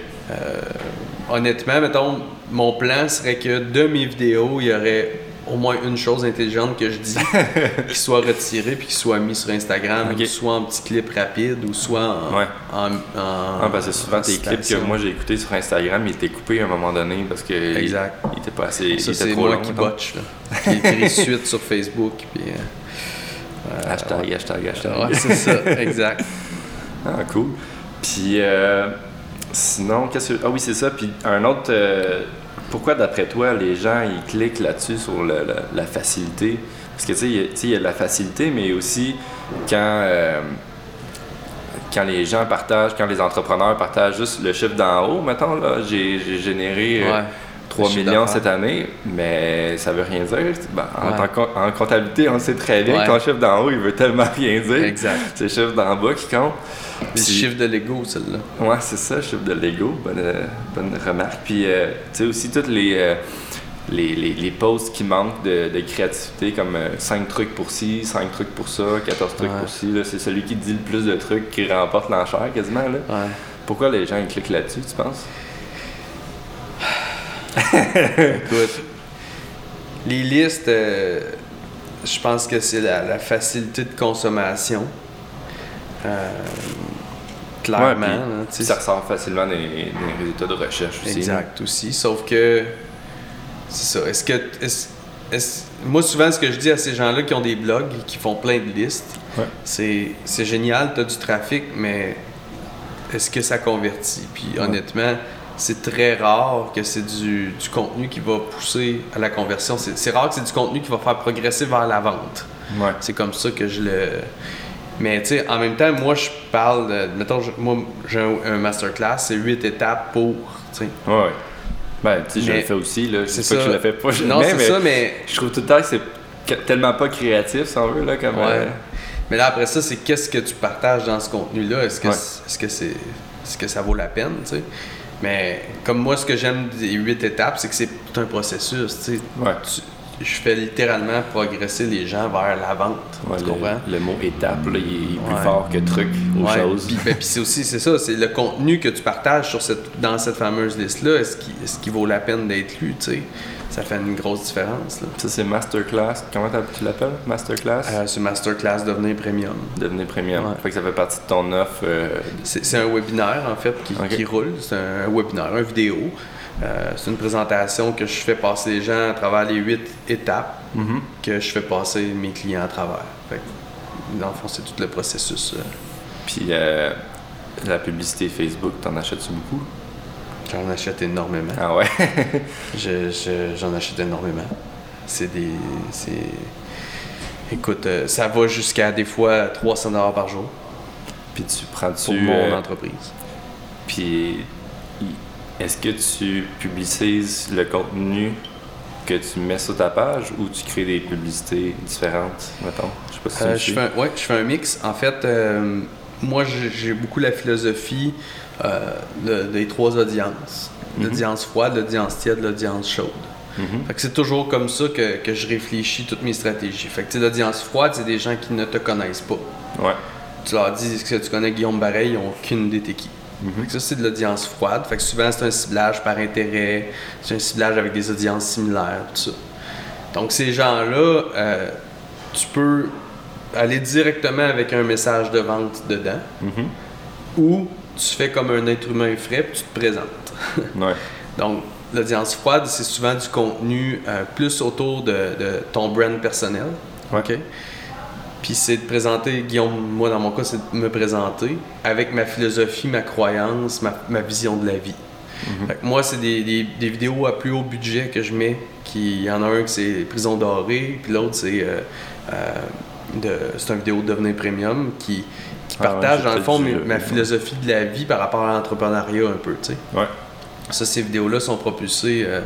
[SPEAKER 2] Honnêtement, mettons, mon plan serait que de mes vidéos, il y aurait au moins une chose intelligente que je dis <laughs> qui soit retirée puis qui soit mis sur Instagram, soit en petit clip rapide ou soit en.
[SPEAKER 1] Ouais.
[SPEAKER 2] en, en-
[SPEAKER 1] Ah, parce que souvent,
[SPEAKER 2] en
[SPEAKER 1] tes clips que moi j'ai écoutés sur Instagram, ils étaient coupés à un moment donné parce que
[SPEAKER 2] Exact.
[SPEAKER 1] il était pas assez.
[SPEAKER 2] Ça, c'est
[SPEAKER 1] trop
[SPEAKER 2] moi
[SPEAKER 1] long,
[SPEAKER 2] qui botche, là. <laughs> Qui écrit suite sur Facebook. Puis, euh,
[SPEAKER 1] Hashtag, hashtag, hashtag.
[SPEAKER 2] ouais, c'est ça, exact. <laughs>
[SPEAKER 1] Ah, cool. Puis, euh, sinon, qu'est-ce que. Ah oui, c'est ça. Puis, un autre. Pourquoi, d'après toi, les gens, ils cliquent là-dessus sur le- la, facilité? Parce que, tu sais, il y a- a la facilité, mais aussi quand. euh, quand les gens partagent, quand les entrepreneurs partagent juste le chiffre d'en haut, mettons, là, j'ai généré euh. 3
[SPEAKER 2] Le chiffre
[SPEAKER 1] millions cette année, mais ça veut rien dire. Ben, en,
[SPEAKER 2] Ouais.
[SPEAKER 1] tant que- en comptabilité, on sait très bien
[SPEAKER 2] Ouais.
[SPEAKER 1] que ton chiffre d'en haut, il veut tellement <laughs> rien dire.
[SPEAKER 2] Exact.
[SPEAKER 1] C'est le chiffre d'en bas qui compte. Puis-
[SPEAKER 2] chiffres de Lego, celle-là.
[SPEAKER 1] Ouais, c'est ça, chiffre de Lego. Bonne, euh, bonne remarque. Puis, euh, tu sais, aussi, toutes les, euh, les, les, les posts qui manquent de, de créativité, comme 5 trucs pour ci, 5 trucs pour ça, 14 trucs
[SPEAKER 2] Ouais.
[SPEAKER 1] pour ci. C'est celui qui dit le plus de trucs qui remporte l'enchère quasiment. Là.
[SPEAKER 2] Ouais.
[SPEAKER 1] Pourquoi les gens ils cliquent là-dessus, tu penses?
[SPEAKER 2] Écoute, les listes, euh, je pense que c'est la, la facilité de consommation. Euh, clairement.
[SPEAKER 1] Ouais, puis
[SPEAKER 2] là, tu sais,
[SPEAKER 1] Ça ressort facilement des, des résultats de recherche aussi. là.
[SPEAKER 2] Exact aussi. Sauf que c'est ça. Est-ce que est-ce- est-ce- moi souvent ce que je dis à ces gens-là qui ont des blogs qui font plein de listes,
[SPEAKER 1] Ouais.
[SPEAKER 2] c'est c'est génial, tu as du trafic, mais est-ce que ça convertit? Puis honnêtement, c'est très rare que c'est du, du contenu qui va pousser à la conversion. C'est rare que c'est du contenu qui va faire progresser vers la vente.
[SPEAKER 1] Ouais.
[SPEAKER 2] C'est comme ça que je le. Mais tu sais, en même temps, moi, je parle de. Mettons, je- moi, j'ai un, un masterclass, c'est huit étapes pour. tu sais.
[SPEAKER 1] Ouais, ouais. Ben, tu sais, je le fais aussi, là.
[SPEAKER 2] C'est
[SPEAKER 1] pas que
[SPEAKER 2] ça.
[SPEAKER 1] je le fais pas. je-
[SPEAKER 2] Non, c'est ça, mais.
[SPEAKER 1] Je trouve tout le temps que c'est tellement pas créatif, si on veut, là, comme...
[SPEAKER 2] Ouais.
[SPEAKER 1] euh,
[SPEAKER 2] Mais là, après ça, c'est qu'est-ce que tu partages dans ce contenu-là? Est-ce que,
[SPEAKER 1] Ouais.
[SPEAKER 2] c'est- est-ce que, c'est, est-ce que ça vaut la peine, tu sais? Mais comme moi, ce que j'aime des huit étapes, c'est que c'est tout un processus, tu sais.
[SPEAKER 1] Ouais.
[SPEAKER 2] Tu- Je fais littéralement progresser les gens vers la vente,
[SPEAKER 1] ouais,
[SPEAKER 2] tu
[SPEAKER 1] le,
[SPEAKER 2] comprends?
[SPEAKER 1] le mot étape, là, il est plus
[SPEAKER 2] Ouais.
[SPEAKER 1] fort que truc ou
[SPEAKER 2] Ouais,
[SPEAKER 1] chose.
[SPEAKER 2] Puis, ben, puis c'est aussi, c'est ça, c'est le contenu que tu partages sur cette, dans cette fameuse liste-là, est-ce qu'il, est-ce qu'il vaut la peine d'être lu, tu sais? Ça fait une grosse différence, là.
[SPEAKER 1] Ça, c'est Masterclass. Comment tu l'appelles? Masterclass?
[SPEAKER 2] Euh, ce masterclass devenir premium.
[SPEAKER 1] Devenir premium.
[SPEAKER 2] Ouais.
[SPEAKER 1] Fait que ça fait partie de ton offre. euh,
[SPEAKER 2] C'est c'est un webinaire en fait qui, roule. C'est un webinaire, un vidéo. Euh, c'est une présentation que je fais passer les gens à travers les huit étapes
[SPEAKER 1] mhm.
[SPEAKER 2] que je fais passer mes clients à travers. Fait que, dans le fond, c'est tout le processus.
[SPEAKER 1] Puis la publicité Facebook, t'en achètes-tu beaucoup?
[SPEAKER 2] J'en achète énormément.
[SPEAKER 1] Ah ouais? <laughs>
[SPEAKER 2] Je- je- J'en achète énormément. C'est des. c'est- Écoute, euh, ça va jusqu'à des fois 300 dollars par jour
[SPEAKER 1] Puis tu prends-tu.
[SPEAKER 2] pour mon
[SPEAKER 1] euh,
[SPEAKER 2] entreprise.
[SPEAKER 1] Puis est-ce que tu publicises le contenu que tu mets sur ta page ou tu crées des publicités différentes, mettons? Je sais pas si tu
[SPEAKER 2] Euh, je, fais un, ouais, je fais un mix. En fait, euh, moi, j'ai beaucoup la philosophie euh, des trois audiences.
[SPEAKER 1] Mhm.
[SPEAKER 2] L'audience froide, l'audience tiède, l'audience chaude.
[SPEAKER 1] Mhm.
[SPEAKER 2] Fait que c'est toujours comme ça que, que je réfléchis toutes mes stratégies. Fait que l'audience froide, c'est des gens qui ne te connaissent pas.
[SPEAKER 1] Ouais.
[SPEAKER 2] Tu leur dis que tu connais Guillaume Barret, ils n'ont aucune idée t'es qui.
[SPEAKER 1] Mhm.
[SPEAKER 2] Fait que ça, c'est de l'audience froide. Fait que souvent, c'est un ciblage par intérêt, c'est un ciblage avec des audiences similaires, tout ça. Donc, ces gens-là, euh, tu peux aller directement avec un message de vente dedans,
[SPEAKER 1] Mhm.
[SPEAKER 2] ou tu fais comme un être humain frais, puis tu te présentes. <laughs>
[SPEAKER 1] Ouais.
[SPEAKER 2] Donc, l'audience froide, c'est souvent du contenu euh, plus autour de, de ton brand personnel.
[SPEAKER 1] Ouais.
[SPEAKER 2] OK? Puis c'est de présenter, Guillaume, moi dans mon cas, c'est de me présenter avec ma philosophie, ma croyance, ma, ma vision de la vie. Fait que moi, c'est des, des- des vidéos à plus haut budget que je mets. Il y en a un qui c'est Prison dorée, puis l'autre c'est euh, euh, de- une vidéo de devenir premium qui,
[SPEAKER 1] Ah ouais,
[SPEAKER 2] partage dans le fond ma philosophie de la vie par rapport à l'entrepreneuriat un peu, tu sais.
[SPEAKER 1] Ouais.
[SPEAKER 2] Ça, ces vidéos-là sont propulsées. euh,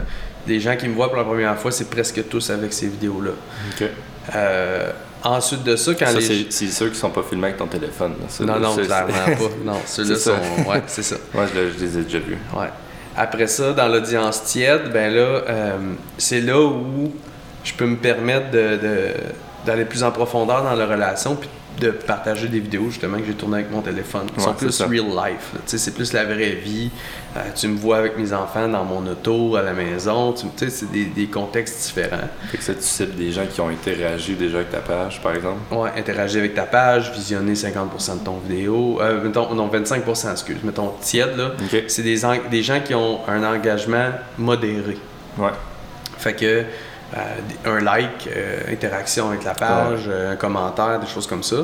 [SPEAKER 2] les gens qui me voient pour la première fois, c'est presque tous avec ces vidéos-là.
[SPEAKER 1] OK.
[SPEAKER 2] Euh, ensuite de ça, quand
[SPEAKER 1] Ça,
[SPEAKER 2] les
[SPEAKER 1] c'est c'est ceux qui sont pas filmés avec ton téléphone.
[SPEAKER 2] Non, non, clairement <laughs> pas. Non, ceux-là sont. Ouais, c'est ça. <laughs>
[SPEAKER 1] Ouais, je, le- je les ai déjà vus.
[SPEAKER 2] Ouais. Après ça, dans l'audience tiède, ben là, euh, c'est là où je peux me permettre de, de- d'aller plus en profondeur dans la relation puis de partager des vidéos justement que j'ai tournées avec mon téléphone. Ils
[SPEAKER 1] Ouais,
[SPEAKER 2] sont plus real life. C'est plus la vraie vie. Euh, tu me vois avec mes enfants dans mon auto, à la maison. C'est des, des contextes différents.
[SPEAKER 1] Fait que ça, tu cibles des gens qui ont interagi déjà avec ta page, par exemple?
[SPEAKER 2] Ouais, interagir avec ta page, visionner 50% de ton vidéo. Euh, mettons, non, 25%, excuse. Mettons tiède, là.
[SPEAKER 1] OK.
[SPEAKER 2] C'est des, des gens qui ont un engagement modéré.
[SPEAKER 1] Ouais.
[SPEAKER 2] Fait que un like, euh, interaction avec la page, euh, un commentaire, des choses comme ça.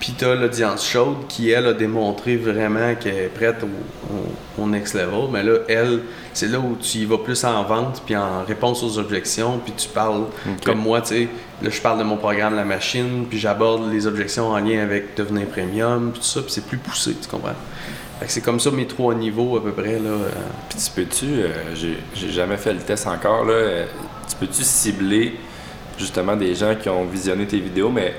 [SPEAKER 2] Puis t'as l'audience chaude qui, elle, a démontré vraiment qu'elle est prête au, au- au next level. Mais là, elle, c'est là où tu y vas plus en vente, puis en réponse aux objections, puis tu parles comme moi, tu sais. Là, je parle de mon programme La Machine, puis j'aborde les objections en lien avec devenir premium, puis tout ça, puis c'est plus poussé, tu comprends? Fait que c'est comme ça mes trois niveaux à peu près, là. euh.
[SPEAKER 1] Puis tu peux-tu, euh, j'ai jamais fait le test encore, là, euh, peux-tu cibler justement des gens qui ont visionné tes vidéos, mais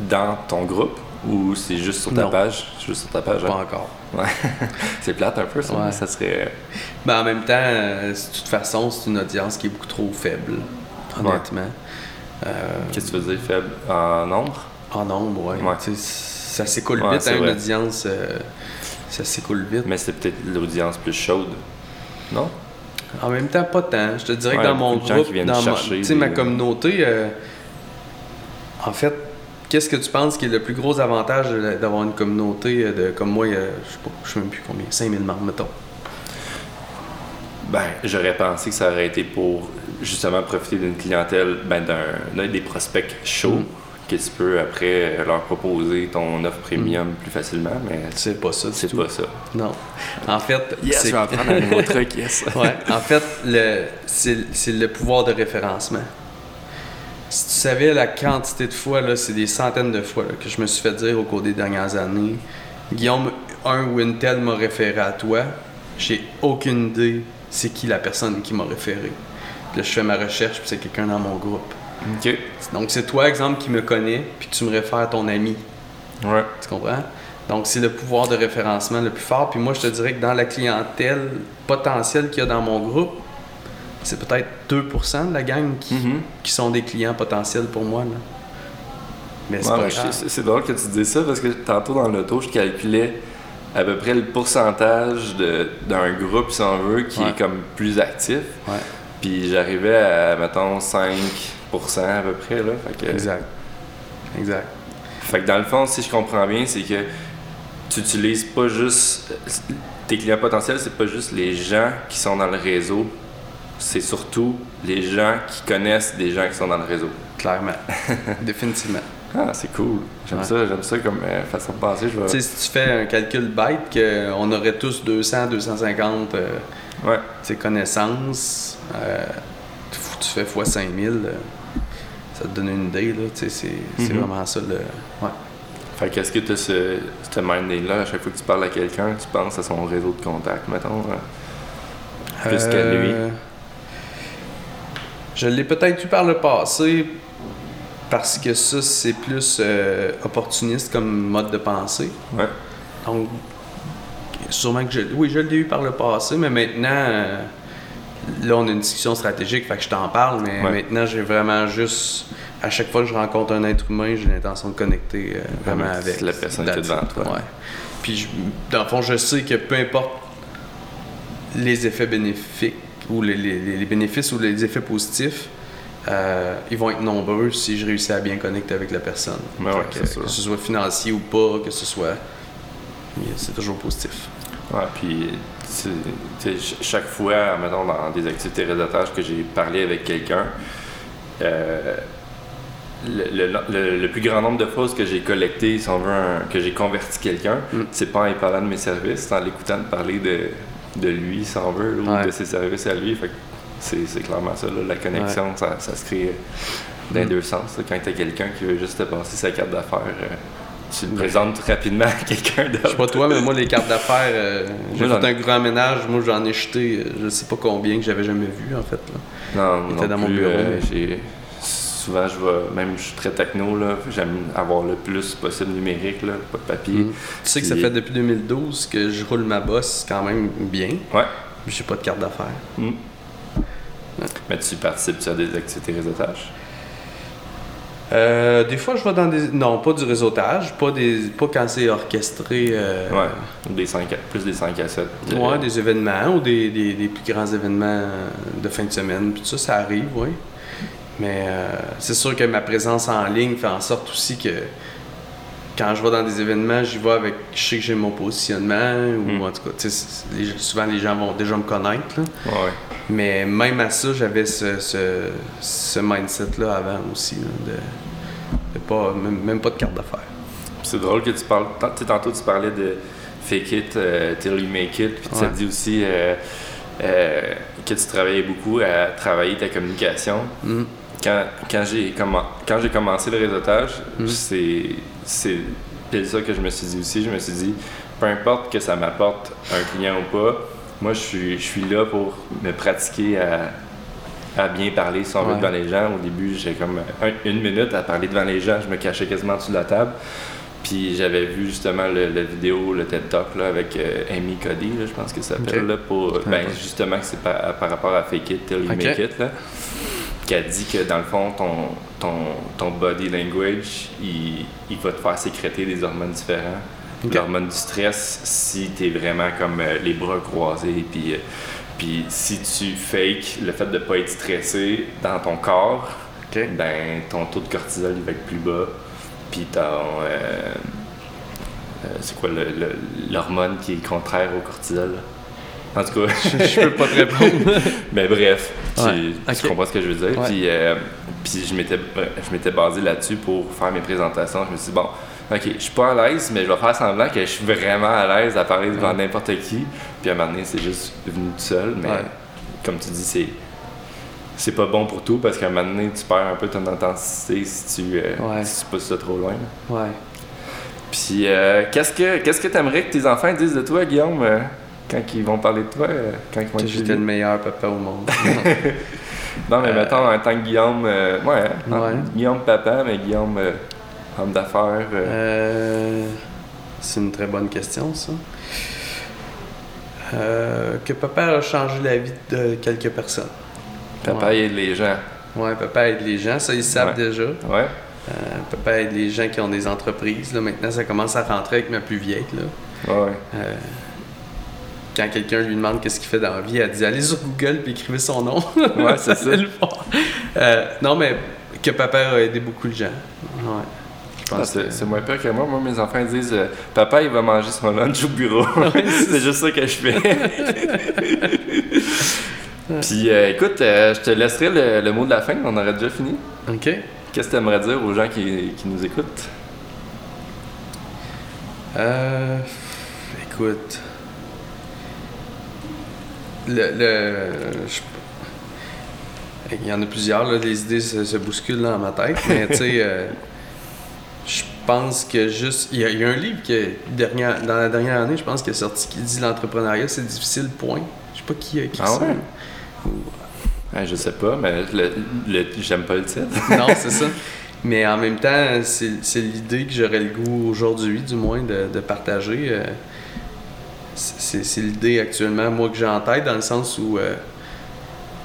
[SPEAKER 1] dans ton groupe ou c'est juste sur ta
[SPEAKER 2] Non.
[SPEAKER 1] page? Juste sur ta page,
[SPEAKER 2] Pas
[SPEAKER 1] hein?
[SPEAKER 2] encore.
[SPEAKER 1] Ouais. <laughs> c'est plate un peu, ça.
[SPEAKER 2] Ouais.
[SPEAKER 1] Ça serait.
[SPEAKER 2] Ben, en même temps, euh, de toute façon, c'est une audience qui est beaucoup trop faible, honnêtement. Euh,
[SPEAKER 1] Qu'est-ce que tu veux dire, faible? En nombre?
[SPEAKER 2] en nombre, sais, Ça s'écoule vite, hein, une audience. euh, ça s'écoule vite.
[SPEAKER 1] Mais c'est peut-être l'audience plus chaude. Non?
[SPEAKER 2] En même temps, pas tant. Je te dirais
[SPEAKER 1] Ouais,
[SPEAKER 2] que dans mon groupe, dans ma, communauté, euh, en fait, qu'est-ce que tu penses qui est le plus gros avantage d'avoir une communauté euh, de, comme moi, je sais pas, je sais même plus combien, 5000 membres, mettons?
[SPEAKER 1] Ben, j'aurais pensé que ça aurait été pour justement profiter d'une clientèle, ben, d'un, d'un des prospects chauds,
[SPEAKER 2] Mm.
[SPEAKER 1] Que tu peux après leur proposer ton offre premium plus facilement, mais
[SPEAKER 2] C'est pas ça
[SPEAKER 1] c'est pas ça.
[SPEAKER 2] Non. En fait, c'est
[SPEAKER 1] apprendre un nouveau <laughs> truc, yes.
[SPEAKER 2] Ouais, en fait, le, c'est, c'est le pouvoir de référencement. Si tu savais la quantité de fois, là, c'est des centaines de fois là, que je me suis fait dire au cours des dernières années, Guillaume, un ou une telle m'a référé à toi, j'ai aucune idée c'est qui la personne qui m'a référé. Puis là, je fais ma recherche, puis c'est quelqu'un dans mon groupe.
[SPEAKER 1] OK.
[SPEAKER 2] Donc, c'est toi, exemple, qui me connais, puis tu me réfères ton ami.
[SPEAKER 1] Ouais.
[SPEAKER 2] Tu comprends? Donc, c'est le pouvoir de référencement le plus fort. Puis moi, je te dirais que dans la clientèle potentielle qu'il y a dans mon groupe, c'est peut-être 2% de la gang qui,
[SPEAKER 1] Mhm.
[SPEAKER 2] qui sont des clients potentiels pour moi. Là. Mais c'est
[SPEAKER 1] Ouais, drôle que tu dises ça parce que tantôt dans l'auto, je calculais à peu près le pourcentage de- d'un groupe, si on veut, qui
[SPEAKER 2] Ouais.
[SPEAKER 1] est comme plus actif.
[SPEAKER 2] Ouais,
[SPEAKER 1] Puis j'arrivais à, mettons, 5% à peu près. Là. Fait que,
[SPEAKER 2] exact. Exact.
[SPEAKER 1] fait que dans le fond, si je comprends bien, c'est que tu utilises pas juste. Tes clients potentiels, c'est pas juste les gens qui sont dans le réseau, c'est surtout les gens qui connaissent des gens qui sont dans le réseau.
[SPEAKER 2] Clairement. <laughs> Définitivement.
[SPEAKER 1] Ah, c'est cool. J'aime
[SPEAKER 2] Ouais.
[SPEAKER 1] ça, j'aime ça comme euh, façon de penser. Je vais...
[SPEAKER 2] Tu sais, si tu fais un calcul bête, qu'on aurait tous 200, 250 euh,
[SPEAKER 1] Ouais.
[SPEAKER 2] connaissances, euh, tu, fais x 5000, euh, ça te donne une idée. Là, tu sais, c'est c'est
[SPEAKER 1] Mhm.
[SPEAKER 2] vraiment ça. Le... Ouais.
[SPEAKER 1] Fait qu'est-ce que tu as ce, ce minding-là à chaque fois que tu parles à quelqu'un, tu penses à son réseau de contacts, mettons? hein? Plus qu'à lui?
[SPEAKER 2] Euh, Je l'ai peut-être eu par le passé parce que ça, c'est plus euh, opportuniste comme mode de pensée.
[SPEAKER 1] Ouais.
[SPEAKER 2] Donc, sûrement que je. Oui, je l'ai eu par le passé, mais maintenant, euh, là, on a une discussion stratégique, fait que je t'en parle, mais
[SPEAKER 1] Ouais.
[SPEAKER 2] maintenant, j'ai vraiment juste. À chaque fois que je rencontre un être humain, j'ai l'intention de connecter euh, vraiment avec.
[SPEAKER 1] la personne qui est devant toi.
[SPEAKER 2] Ouais. Puis, je- dans le fond, je sais que peu importe les effets bénéfiques ou les, les- les bénéfices ou les effets positifs, euh, ils vont être nombreux si je réussis à bien connecter avec la personne.
[SPEAKER 1] Ouais, c'est
[SPEAKER 2] que, que ce soit financier ou pas, que ce soit. C'est toujours positif.
[SPEAKER 1] Ouais, puis chaque fois, mettons, dans des activités réseautage que j'ai parlé avec quelqu'un, euh, le, le- le- le plus grand nombre de fois que j'ai collecté, si on veut, un- que j'ai converti quelqu'un,
[SPEAKER 2] Mm.
[SPEAKER 1] c'est pas en parlant de mes services, c'est en l'écoutant de parler de, de lui, si on veut, ou
[SPEAKER 2] Ouais.
[SPEAKER 1] de ses services à lui. Fait que c'est c'est clairement ça, là, la connexion, ça, ça se crée dans les
[SPEAKER 2] Mm.
[SPEAKER 1] deux sens. là. Quand tu as quelqu'un qui veut juste te passer sa carte d'affaires, euh, tu le
[SPEAKER 2] Ouais.
[SPEAKER 1] présentes rapidement à quelqu'un d'autre.
[SPEAKER 2] Je sais pas toi, mais moi, les cartes d'affaires, euh, j'ai fait un grand ménage. Moi, j'en ai jeté, euh, je sais pas combien que j'avais jamais vu, en fait. là.
[SPEAKER 1] Non,
[SPEAKER 2] dans mon bureau,
[SPEAKER 1] euh,
[SPEAKER 2] mais-
[SPEAKER 1] Souvent, je vais, même je suis très techno, là, j'aime avoir le plus possible numérique, là, pas de papier.
[SPEAKER 2] Tu sais que ça fait depuis 2012 que je roule ma bosse quand même bien.
[SPEAKER 1] Ouais.
[SPEAKER 2] J'ai pas de carte d'affaires.
[SPEAKER 1] Mm. Mais tu participes à des activités réseautage?
[SPEAKER 2] Euh, des fois, je vais dans des. Non, pas du réseautage, pas, des... pas quand c'est orchestré. euh,
[SPEAKER 1] Ouais. Des 5 à- plus des 5 à 7. euh,
[SPEAKER 2] Ouais, des événements ou des, des- des plus grands événements de fin de semaine. Puis ça, ça arrive, oui. Mais euh, c'est sûr que ma présence en ligne fait en sorte aussi que quand je vais dans des événements, j'y vais avec. Je sais que j'ai mon positionnement, ou
[SPEAKER 1] Mm.
[SPEAKER 2] en tout cas, tu les- souvent les gens vont déjà me connaître. là.
[SPEAKER 1] Ouais.
[SPEAKER 2] Mais même à ça, j'avais ce, ce, ce mindset-là avant aussi, là, de, de pas, même, même pas de carte d'affaires.
[SPEAKER 1] C'est drôle que tu parles. tu Tantôt, tu parlais de fake it euh, till you make it. Puis
[SPEAKER 2] Ouais.
[SPEAKER 1] te dit aussi euh, euh, que tu travaillais beaucoup à travailler ta communication.
[SPEAKER 2] Mhm.
[SPEAKER 1] Quand, quand j'ai commencé le réseautage,
[SPEAKER 2] Mhm.
[SPEAKER 1] c'est c'est pile ça que je me suis dit aussi. Je me suis dit, peu importe que ça m'apporte un client ou pas, moi, je suis, je suis là pour me pratiquer à, à bien parler veut
[SPEAKER 2] Ouais.
[SPEAKER 1] devant les gens. Au début, j'ai comme un- une minute à parler devant les gens. Je me cachais quasiment de la table. Puis j'avais vu justement le, la vidéo, le TED Talk là, avec euh, Amy Cody, là, je pense que ça s'appelle, là, pour, ben, justement que c'est par, par rapport à Fake It Till You. Make It, là, qui a dit que dans le fond, ton, ton, ton body language, il, il va te faire sécréter des hormones différentes. L'hormone du stress, si tu es vraiment comme euh, les bras croisés, puis, euh, puis si tu fakes le fait de ne pas être stressé dans ton corps, ben ton taux de cortisol il va être plus bas. Puis ton. euh, euh, c'est quoi l'hormone qui est contraire au cortisol? là? En tout cas, <laughs>
[SPEAKER 2] Je peux pas te répondre. <laughs>
[SPEAKER 1] mais bref, tu,
[SPEAKER 2] Ouais,
[SPEAKER 1] tu
[SPEAKER 2] ok.
[SPEAKER 1] comprends ce que je veux dire.
[SPEAKER 2] Ouais.
[SPEAKER 1] Puis, euh, puis je m'étais je m'étais basé là-dessus pour faire mes présentations. Je me suis dit, bon, ok, je suis pas à l'aise, mais je vais faire semblant que je suis vraiment à l'aise à parler devant
[SPEAKER 2] Ouais.
[SPEAKER 1] n'importe qui. Puis à un moment donné, c'est juste venu tout seul. Mais comme tu dis, c'est. C'est pas bon pour tout parce qu'à un moment donné, tu perds un peu ton intensité si tu, euh, si tu pousses ça trop loin. là.
[SPEAKER 2] Ouais.
[SPEAKER 1] Puis, euh, qu'est-ce que qu'est-ce que tu aimerais que tes enfants disent de toi, Guillaume, euh, quand ils vont parler de toi, euh, quand ils vont
[SPEAKER 2] j'étais le meilleur papa au monde. <laughs>
[SPEAKER 1] Non, mais mettons, en tant que Guillaume, euh, ouais, en-
[SPEAKER 2] Ouais.
[SPEAKER 1] Guillaume papa, mais Guillaume euh, homme d'affaires. euh,
[SPEAKER 2] Euh, c'est une très bonne question, ça. Euh, que papa a changé la vie de quelques personnes.
[SPEAKER 1] papa
[SPEAKER 2] ouais.
[SPEAKER 1] aide les gens.
[SPEAKER 2] Ouais, papa aide les gens, ça ils savent
[SPEAKER 1] Ouais.
[SPEAKER 2] déjà.
[SPEAKER 1] Ouais.
[SPEAKER 2] Euh, papa aide les gens qui ont des entreprises. Là, maintenant, ça commence à rentrer avec ma plus vieille. Là.
[SPEAKER 1] Ouais, ouais.
[SPEAKER 2] Euh, quand quelqu'un lui demande qu'est-ce qu'il fait dans la vie, elle dit allez sur Google puis écrivez son nom.
[SPEAKER 1] Ouais, c'est <laughs> ça.
[SPEAKER 2] Allez le. Euh, non, mais que papa a aidé beaucoup de gens. Ouais. Je pense
[SPEAKER 1] c'est moins pire que moi. Moi, mes enfants disent euh, Papa, il va manger son lunch au bureau. <laughs> c'est juste ça que je fais. <laughs> Puis, euh, écoute, euh, je te laisserai le, le mot de la fin. On aurait déjà fini.
[SPEAKER 2] OK.
[SPEAKER 1] Qu'est-ce que tu aimerais dire aux gens qui, qui nous écoutent?
[SPEAKER 2] Euh, écoute. Le. le je- il y en a plusieurs, là, les idées se, se bousculent dans ma tête, mais tu sais, <laughs> euh, je pense que juste. Il y, a, il y a un livre qui, est dernière, dans la dernière année, je pense, qui est sorti qui dit l'entrepreneuriat, c'est difficile, point. Je sais pas qui a écrit
[SPEAKER 1] Ah
[SPEAKER 2] ça.
[SPEAKER 1] ouais? Euh, Je sais pas, mais le, le- j'aime pas le titre. <laughs>
[SPEAKER 2] Non, c'est ça. <laughs> Mais en même temps, c'est c'est l'idée que j'aurais le goût aujourd'hui, du moins, de, de partager. euh, c'est l'idée actuellement, moi, que j'ai en tête, dans le sens où euh,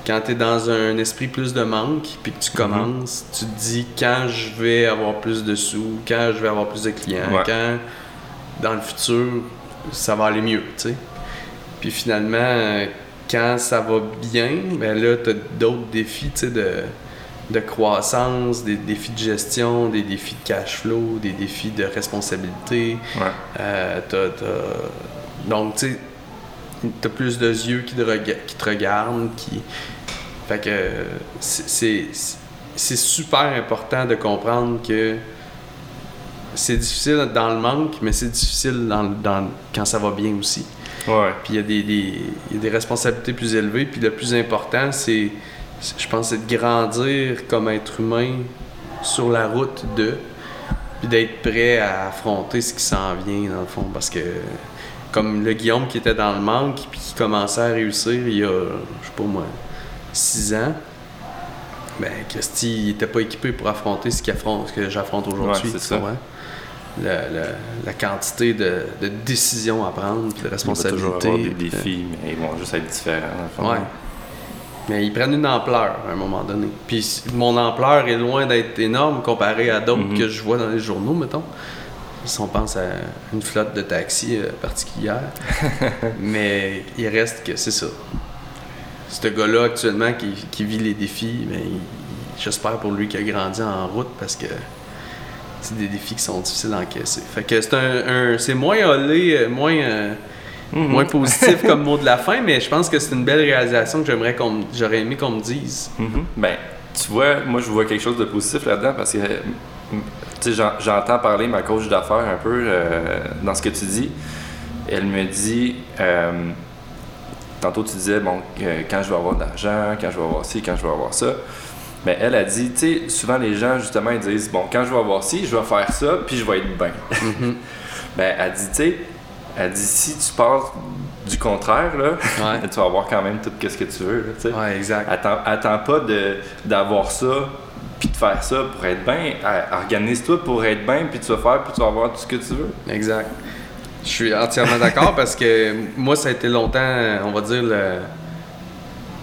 [SPEAKER 2] quand tu es dans un esprit plus de manque, puis que tu commences, tu te dis quand je vais avoir plus de sous, quand je vais avoir plus de clients,
[SPEAKER 1] Ouais.
[SPEAKER 2] quand dans le futur, ça va aller mieux, tu sais. Puis finalement, euh, quand ça va bien, ben là, tu as d'autres défis, tu sais, de, de croissance, des défis de gestion, des défis de cash flow, des défis de responsabilité.
[SPEAKER 1] Ouais.
[SPEAKER 2] Euh, Donc, tu sais, t'as plus de yeux qui te, rega- qui te regardent, qui... Fait que c'est- super important de comprendre que c'est difficile dans le manque, mais c'est difficile dans, dans- quand ça va bien aussi.
[SPEAKER 1] Ouais.
[SPEAKER 2] Puis il y, a des, y a des responsabilités plus élevées. Puis le plus important, c'est, c'est- je pense, c'est de grandir comme être humain sur la route de. Puis d'être prêt à affronter ce qui s'en vient, dans le fond. Parce que, comme le Guillaume qui était dans le manque, puis qui commençait à réussir il y a, je sais pas moi, six ans, ben, Christy, il était pas équipé pour affronter ce, qu'il affronte, ce que j'affronte aujourd'hui.
[SPEAKER 1] Ouais, ça.
[SPEAKER 2] la quantité de, de décisions à prendre, de
[SPEAKER 1] Il va
[SPEAKER 2] responsabilités.
[SPEAKER 1] toujours avoir des
[SPEAKER 2] de-
[SPEAKER 1] défis, mais ils vont juste être différents. fond.
[SPEAKER 2] Ouais. Mais ils prennent une ampleur à un moment donné. Puis mon ampleur est loin d'être énorme comparé à d'autres
[SPEAKER 1] Mhm.
[SPEAKER 2] que je vois dans les journaux, mettons. Si on pense à une flotte de taxis euh, particulière. <laughs> Mais il reste que c'est ça. Ce gars-là, actuellement, qui, qui vit les défis, mais il- j'espère pour lui qu'il a grandi en route parce que c'est des défis qui sont difficiles à encaisser. Fait que c'est un, un- c'est moins olé, euh, moins, euh,
[SPEAKER 1] Mhm.
[SPEAKER 2] moins positif comme <laughs> mot de la fin, mais je pense que c'est une belle réalisation que j'aimerais qu'on, j'aurais aimé qu'on me dise.
[SPEAKER 1] Mhm. Ben, tu vois, moi, je vois quelque chose de positif là-dedans parce que, j'entends parler ma coach d'affaires un peu euh, dans ce que tu dis. Elle me dit, euh, tantôt tu disais, bon, euh, quand je vais avoir de l'argent, quand je vais avoir ci, quand je vais avoir ça. Mais elle a dit, tu sais, souvent les gens, justement, ils disent, bon, quand je vais avoir ci, je vais faire ça, puis je vais être bien. <laughs> ben, elle dit, tu sais, elle dit, si tu pars du contraire, là,
[SPEAKER 2] Ouais. <laughs>
[SPEAKER 1] tu vas avoir quand même tout ce que tu veux, là, tu sais.
[SPEAKER 2] Ouais, exact.
[SPEAKER 1] Attends, attends pas d'avoir ça, puis de faire ça pour être bien. Organise-toi pour être bien, puis tu vas faire, puis tu vas avoir tout ce que tu veux.
[SPEAKER 2] Exact. Je suis entièrement d'accord parce que moi, ça a été longtemps, on va dire, le,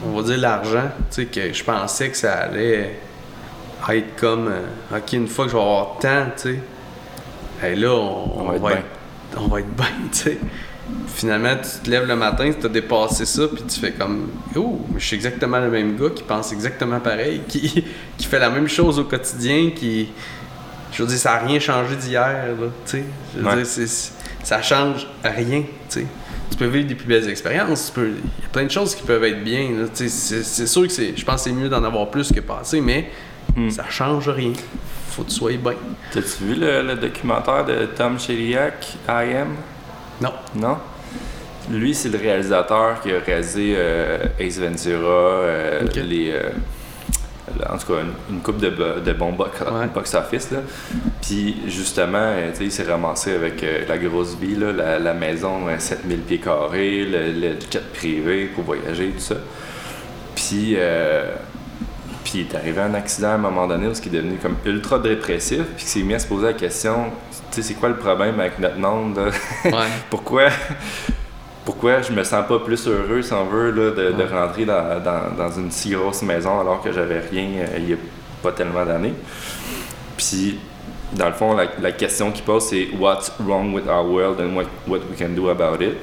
[SPEAKER 2] on va dire l'argent, tu sais, que je pensais que ça allait être comme, euh, OK, une fois que je vais avoir tant, tu sais, et là, on,
[SPEAKER 1] On va être bien.
[SPEAKER 2] on va être bien, tu sais. Finalement, tu te lèves le matin, tu as dépassé ça, puis tu fais comme, oh, je suis exactement le même gars qui pense exactement pareil, qui, <laughs> qui fait la même chose au quotidien, qui, je veux dire, ça n'a rien changé d'hier, là, tu sais. Je veux
[SPEAKER 1] Ouais.
[SPEAKER 2] dire, c'est- ça change rien, tu sais. Tu peux vivre des plus belles expériences, il y a plein de choses qui peuvent être bien, là, tu sais. C'est c'est sûr que c'est, je pense que c'est mieux d'en avoir plus que passer, mais
[SPEAKER 1] Hmm.
[SPEAKER 2] ça change rien. Faut que tu sois bien.
[SPEAKER 1] T'as-tu vu le, le documentaire de Tom Sheliak, I Am?
[SPEAKER 2] Non.
[SPEAKER 1] Non? Lui, c'est le réalisateur qui a réalisé euh, Ace Ventura, euh, les, euh, en tout cas, une, une coupe de, de bons
[SPEAKER 2] Ouais.
[SPEAKER 1] box-office. là. Puis, justement, tu sais, il s'est ramassé avec la grosse vie, là, la, la maison à 7000 pieds carrés, le, le jet privé pour voyager, tout ça. Puis, est arrivé un accident à un moment donné où il est devenu comme ultra dépressif, puis il s'est mis à se poser la question, tu sais, c'est quoi le problème avec notre monde?
[SPEAKER 2] Ouais. <laughs>
[SPEAKER 1] pourquoi, pourquoi je me sens pas plus heureux, si on veut, là, de, rentrer dans, dans- dans une si grosse maison alors que j'avais rien euh, il y a pas tellement d'années? Puis, dans le fond, la, la question qu'il pose, c'est What's wrong with our world and what, what we can do about it?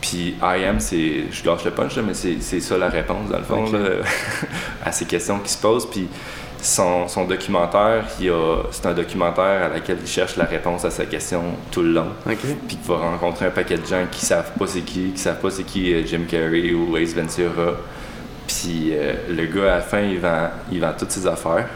[SPEAKER 1] Puis, I am, c'est. Je gâche le punch, là, mais c'est ça la réponse, dans le fond, là, <laughs> à ces questions qui se posent. Puis, son, son documentaire, il c'est un documentaire à laquelle il cherche la réponse à sa question tout le long.
[SPEAKER 2] OK.
[SPEAKER 1] Puis qu'il va rencontrer un paquet de gens qui savent pas c'est qui, qui savent pas c'est qui euh, Jim Carrey ou Ace Ventura. Puis euh, le gars, à la fin, il vend, il vend toutes ses affaires.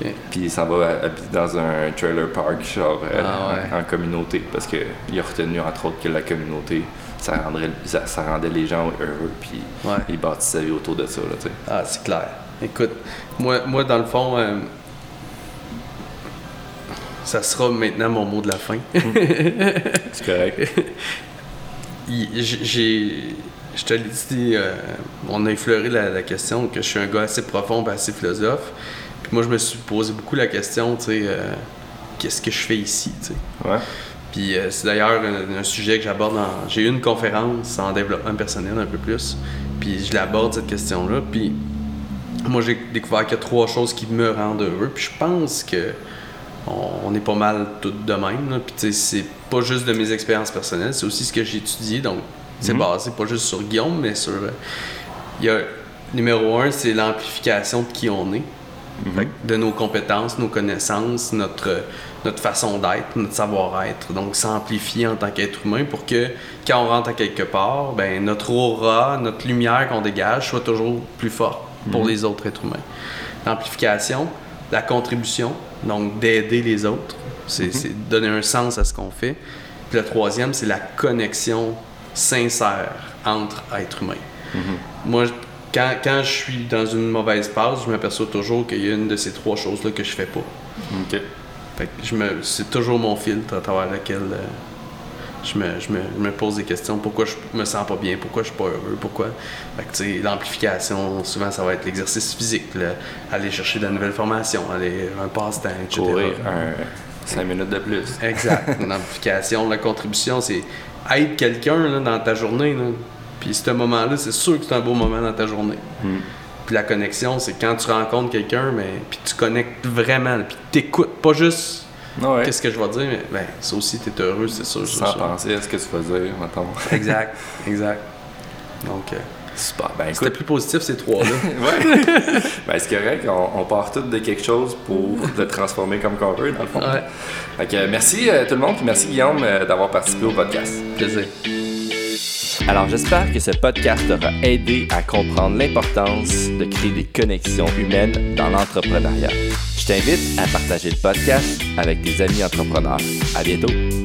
[SPEAKER 2] OK.
[SPEAKER 1] Puis il s'en va habiter dans un trailer park, genre euh,
[SPEAKER 2] Ah ouais.
[SPEAKER 1] en, en communauté, parce qu'il a retenu entre autres que la communauté, ça rendrait, ça, ça rendait les gens heureux, puis
[SPEAKER 2] Ouais.
[SPEAKER 1] il bâtit sa vie autour de ça, là.
[SPEAKER 2] Ah, c'est clair. Écoute, moi, moi dans le fond, euh, ça sera maintenant mon mot de la fin. <laughs>
[SPEAKER 1] C'est correct.
[SPEAKER 2] J'ai. Je te l'ai dit, euh, on a effleuré la, la question que je suis un gars assez profond assez philosophe. Puis moi, je me suis posé beaucoup la question, tu sais, euh, qu'est-ce que je fais ici, tu sais.
[SPEAKER 1] Ouais.
[SPEAKER 2] Puis euh, c'est d'ailleurs un, un sujet que j'aborde dans. J'ai eu une conférence en développement personnel un peu plus. Puis je l'aborde cette question-là. Puis moi j'ai découvert qu'il y a trois choses qui me rendent heureux. Puis je pense que on, on est pas mal tous de même. là. Puis tu sais, c'est pas juste de mes expériences personnelles, c'est aussi ce que j'ai étudié. Donc c'est
[SPEAKER 1] Mhm.
[SPEAKER 2] basé pas juste sur Guillaume, mais sur. euh, Il y a numéro un, c'est l'amplification de qui on est. Que de nos compétences, nos connaissances, notre, notre façon d'être, notre savoir-être. Donc, s'amplifier en tant qu'être humain pour que quand on rentre à quelque part, ben, notre aura, notre lumière qu'on dégage soit toujours plus forte pour les autres êtres humains. L'amplification, la contribution, donc d'aider les autres, c'est c'est donner un sens à ce qu'on fait. Puis le troisième, c'est la connexion sincère entre êtres humains. Moi, je- quand, quand je suis dans une mauvaise passe, je m'aperçois toujours qu'il y a une de ces trois choses-là que je fais pas.
[SPEAKER 1] OK.
[SPEAKER 2] Fait que je me, c'est toujours mon filtre à travers lequel euh, je, me, je, me, je me pose des questions. Pourquoi je me sens pas bien? Pourquoi je suis pas heureux? Pourquoi? Fait que, l'amplification, souvent, ça va être l'exercice physique. là. aller chercher de la nouvelle formation, aller un passe-temps, etc.
[SPEAKER 1] Courir un 5 minutes de plus.
[SPEAKER 2] Exact. <laughs> L'amplification, la contribution, c'est être quelqu'un là, dans ta journée. Là. Puis ce moment-là, c'est sûr que c'est un beau moment dans ta journée.
[SPEAKER 1] Mm.
[SPEAKER 2] Puis la connexion, c'est quand tu rencontres quelqu'un, mais puis tu connectes vraiment, puis t'écoutes, pas juste
[SPEAKER 1] Ouais.
[SPEAKER 2] qu'est-ce que je vais dire, mais ben, ça aussi, t'es heureux, c'est sûr.
[SPEAKER 1] Sans penser à ce que tu vas dire, mettons. <laughs>
[SPEAKER 2] Exact, exact. Donc, euh,
[SPEAKER 1] Super. Ben
[SPEAKER 2] c'était plus positif ces trois-là. <laughs>
[SPEAKER 1] ouais. <laughs> ben c'est correct, on, on part tous de quelque chose pour le transformer comme qu'on veut, dans le fond.
[SPEAKER 2] ouais,
[SPEAKER 1] Fait que, euh, merci euh, tout le monde, puis merci Guillaume euh, d'avoir participé au podcast.
[SPEAKER 2] plaisir.
[SPEAKER 3] Alors j'espère que ce podcast t'aura aidé à comprendre l'importance de créer des connexions humaines dans l'entrepreneuriat. Je t'invite à partager le podcast avec tes amis entrepreneurs. À bientôt!